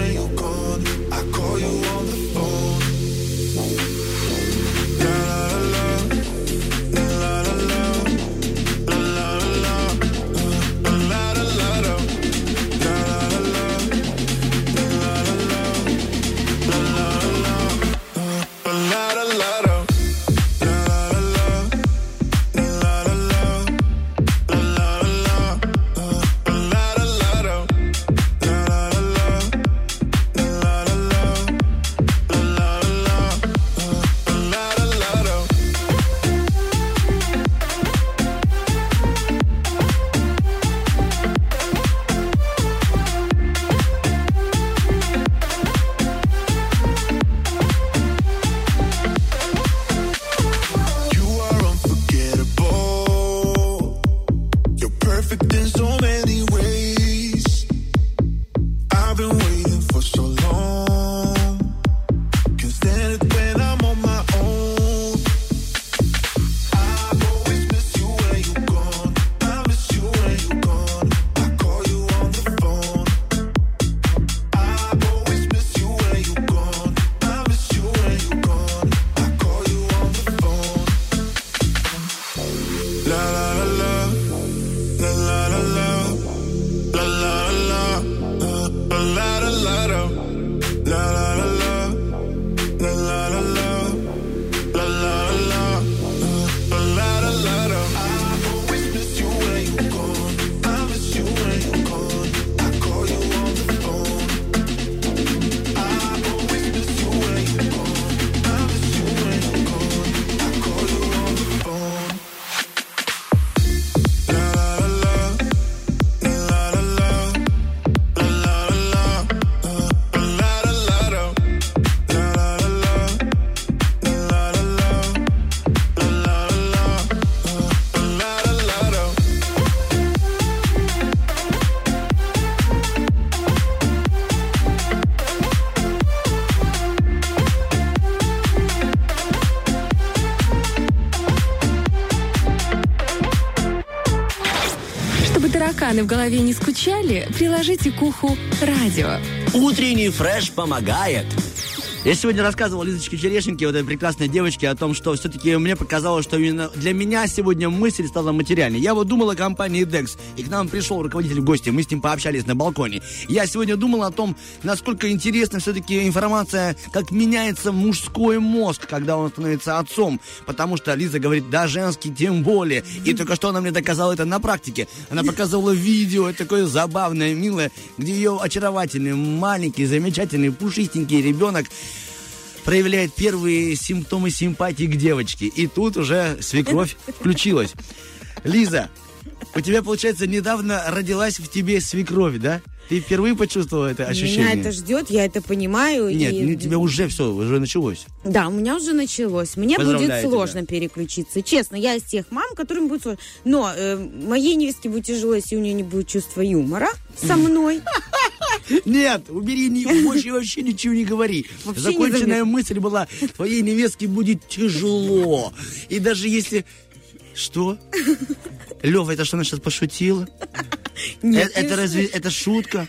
тараканы в голове не скучали, приложите к уху радио. Утренний фреш помогает. Я сегодня рассказывал Лизочке Черешеньке, вот этой прекрасной девочке, о том, что все-таки мне показалось, что именно для меня сегодня мысль стала материальной. Я вот думал о компании DEX, и к нам пришел руководитель в гости, мы с ним пообщались на балконе. Я сегодня думал о том, насколько интересна все-таки информация, как меняется мужской мозг, когда он становится отцом. Потому что Лиза говорит, да, женский тем более. И только что она мне доказала это на практике. Она показывала видео, это такое забавное, милое, где ее очаровательный, маленький, замечательный, пушистенький ребенок проявляет первые симптомы симпатии к девочке. И тут уже свекровь включилась. Лиза, у тебя, получается, недавно родилась в тебе свекровь, да? Ты впервые почувствовала это ощущение? Меня это ждет, я это понимаю. Нет, и- ну, тебя уже все, уже началось. Да, у меня уже началось. Мне будет сложно переключиться. Честно, я из тех мам, которым будет сложно. Но э, моей невестке будет тяжело, если у нее не будет чувства юмора со мной. Нет, убери, не, больше вообще ничего не говори. Вообще Законченная мысль была, твоей невестке будет тяжело. И даже если... Что? Лева, это что, она сейчас пошутила? Нет, Э, это, не разве... Это шутка?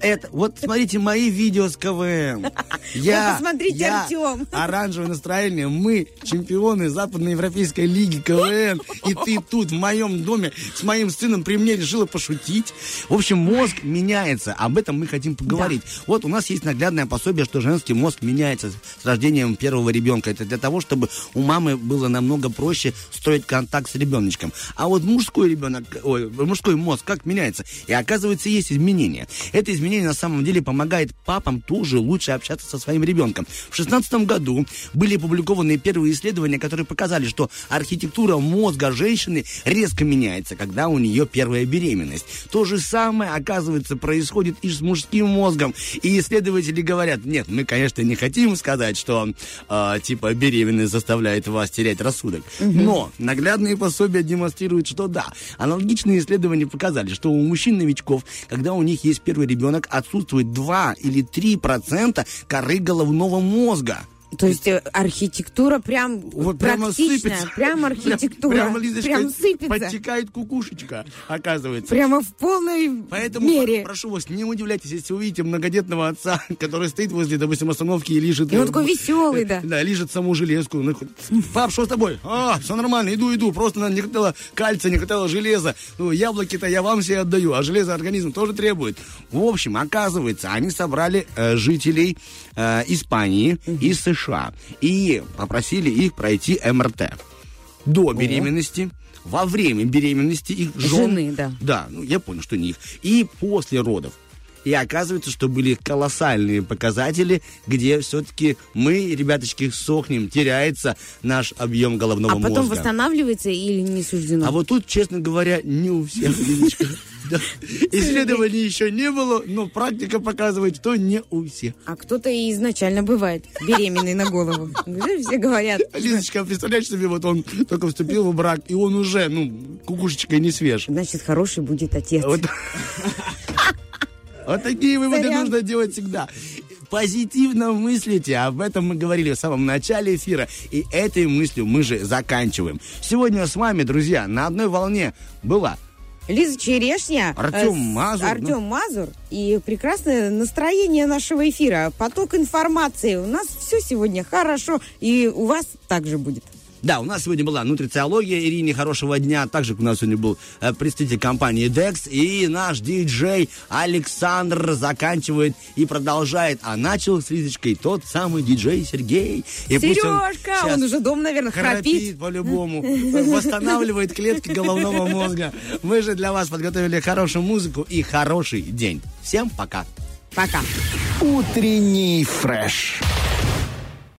Это, вот смотрите мои видео с КВН. Я, посмотрите, я, Артем. оранжевое настроение, мы чемпионы Западноевропейской лиги КВН, и ты тут в моем доме с моим сыном при мне решила пошутить. В общем, мозг меняется, об этом мы хотим поговорить. Вот у нас есть наглядное пособие, что женский мозг меняется с рождением первого ребенка. Это для того, чтобы у мамы было намного проще строить контакт с ребеночком. А вот мужской ребенок, ой, мужской мозг как меняется? И оказывается, есть изменения. Это изменение на самом деле помогает папам тоже лучше общаться со своим ребенком. В 2016 году были опубликованы первые исследования, которые показали, что архитектура мозга женщины резко меняется, когда у нее первая беременность. То же самое, оказывается, происходит и с мужским мозгом. И исследователи говорят, нет, мы, конечно, не хотим сказать, что э, типа беременность заставляет вас терять рассудок. Но наглядные пособия демонстрируют, что да. Аналогичные исследования показали, что у мужчин-новичков, когда у них есть первый ребенок, отсутствует 2 или 3 процента коры головного мозга. То есть э, архитектура прям Вот прямо сыпется. прям архитектура. Прямо, Лизочка, Прям сыпется. подтекает кукушечка, оказывается. Прямо в полной Поэтому мере. про- прошу вас, не удивляйтесь, если увидите многодетного отца, который стоит возле, допустим, остановки и лежит... И он такой веселый, да. Да, лежит саму железку. Пап, что с тобой? А, все нормально, иду, иду. Просто нам не хватало кальция, не хватало железа. Ну, яблоки-то я вам все отдаю, а железо организм тоже требует. В общем, оказывается, они собрали э, жителей э, Испании и США и попросили их пройти МРТ до беременности, во время беременности их жен. Жены, да. Да, ну я понял, что не их. И после родов. И оказывается, что были колоссальные показатели, где все-таки мы, ребяточки, сохнем, теряется наш объем головного А потом мозга. восстанавливается или не суждено? А вот тут, честно говоря, не у всех. Исследований еще не было, но практика показывает, что не у всех. А кто-то и изначально бывает беременный на голову. Все говорят. Лизочка, представляешь себе, вот он только вступил в брак, и он уже, ну, кукушечкой не свеж. Значит, хороший будет отец. Вот, вот такие выводы Сорян. нужно делать всегда. Позитивно мыслите, об этом мы говорили в самом начале эфира, и этой мыслью мы же заканчиваем. Сегодня с вами, друзья, на одной волне была Лиза Черешня. Э, с- Мазур, Артём ну. Мазур. И прекрасное настроение нашего эфира. Поток информации. У нас все сегодня хорошо. И у вас также будет. Да, у нас сегодня была нутрициология Ирине хорошего дня. Также у нас сегодня был э, представитель компании Dex. И наш диджей Александр заканчивает и продолжает. А начал с Лизочкой тот самый диджей Сергей. И он Сережка! щас Он уже дом, наверное, храпит. храпит по-любому. Восстанавливает клетки головного мозга. Мы же для вас подготовили хорошую музыку и хороший день. Всем пока. Пока. Утренний фреш.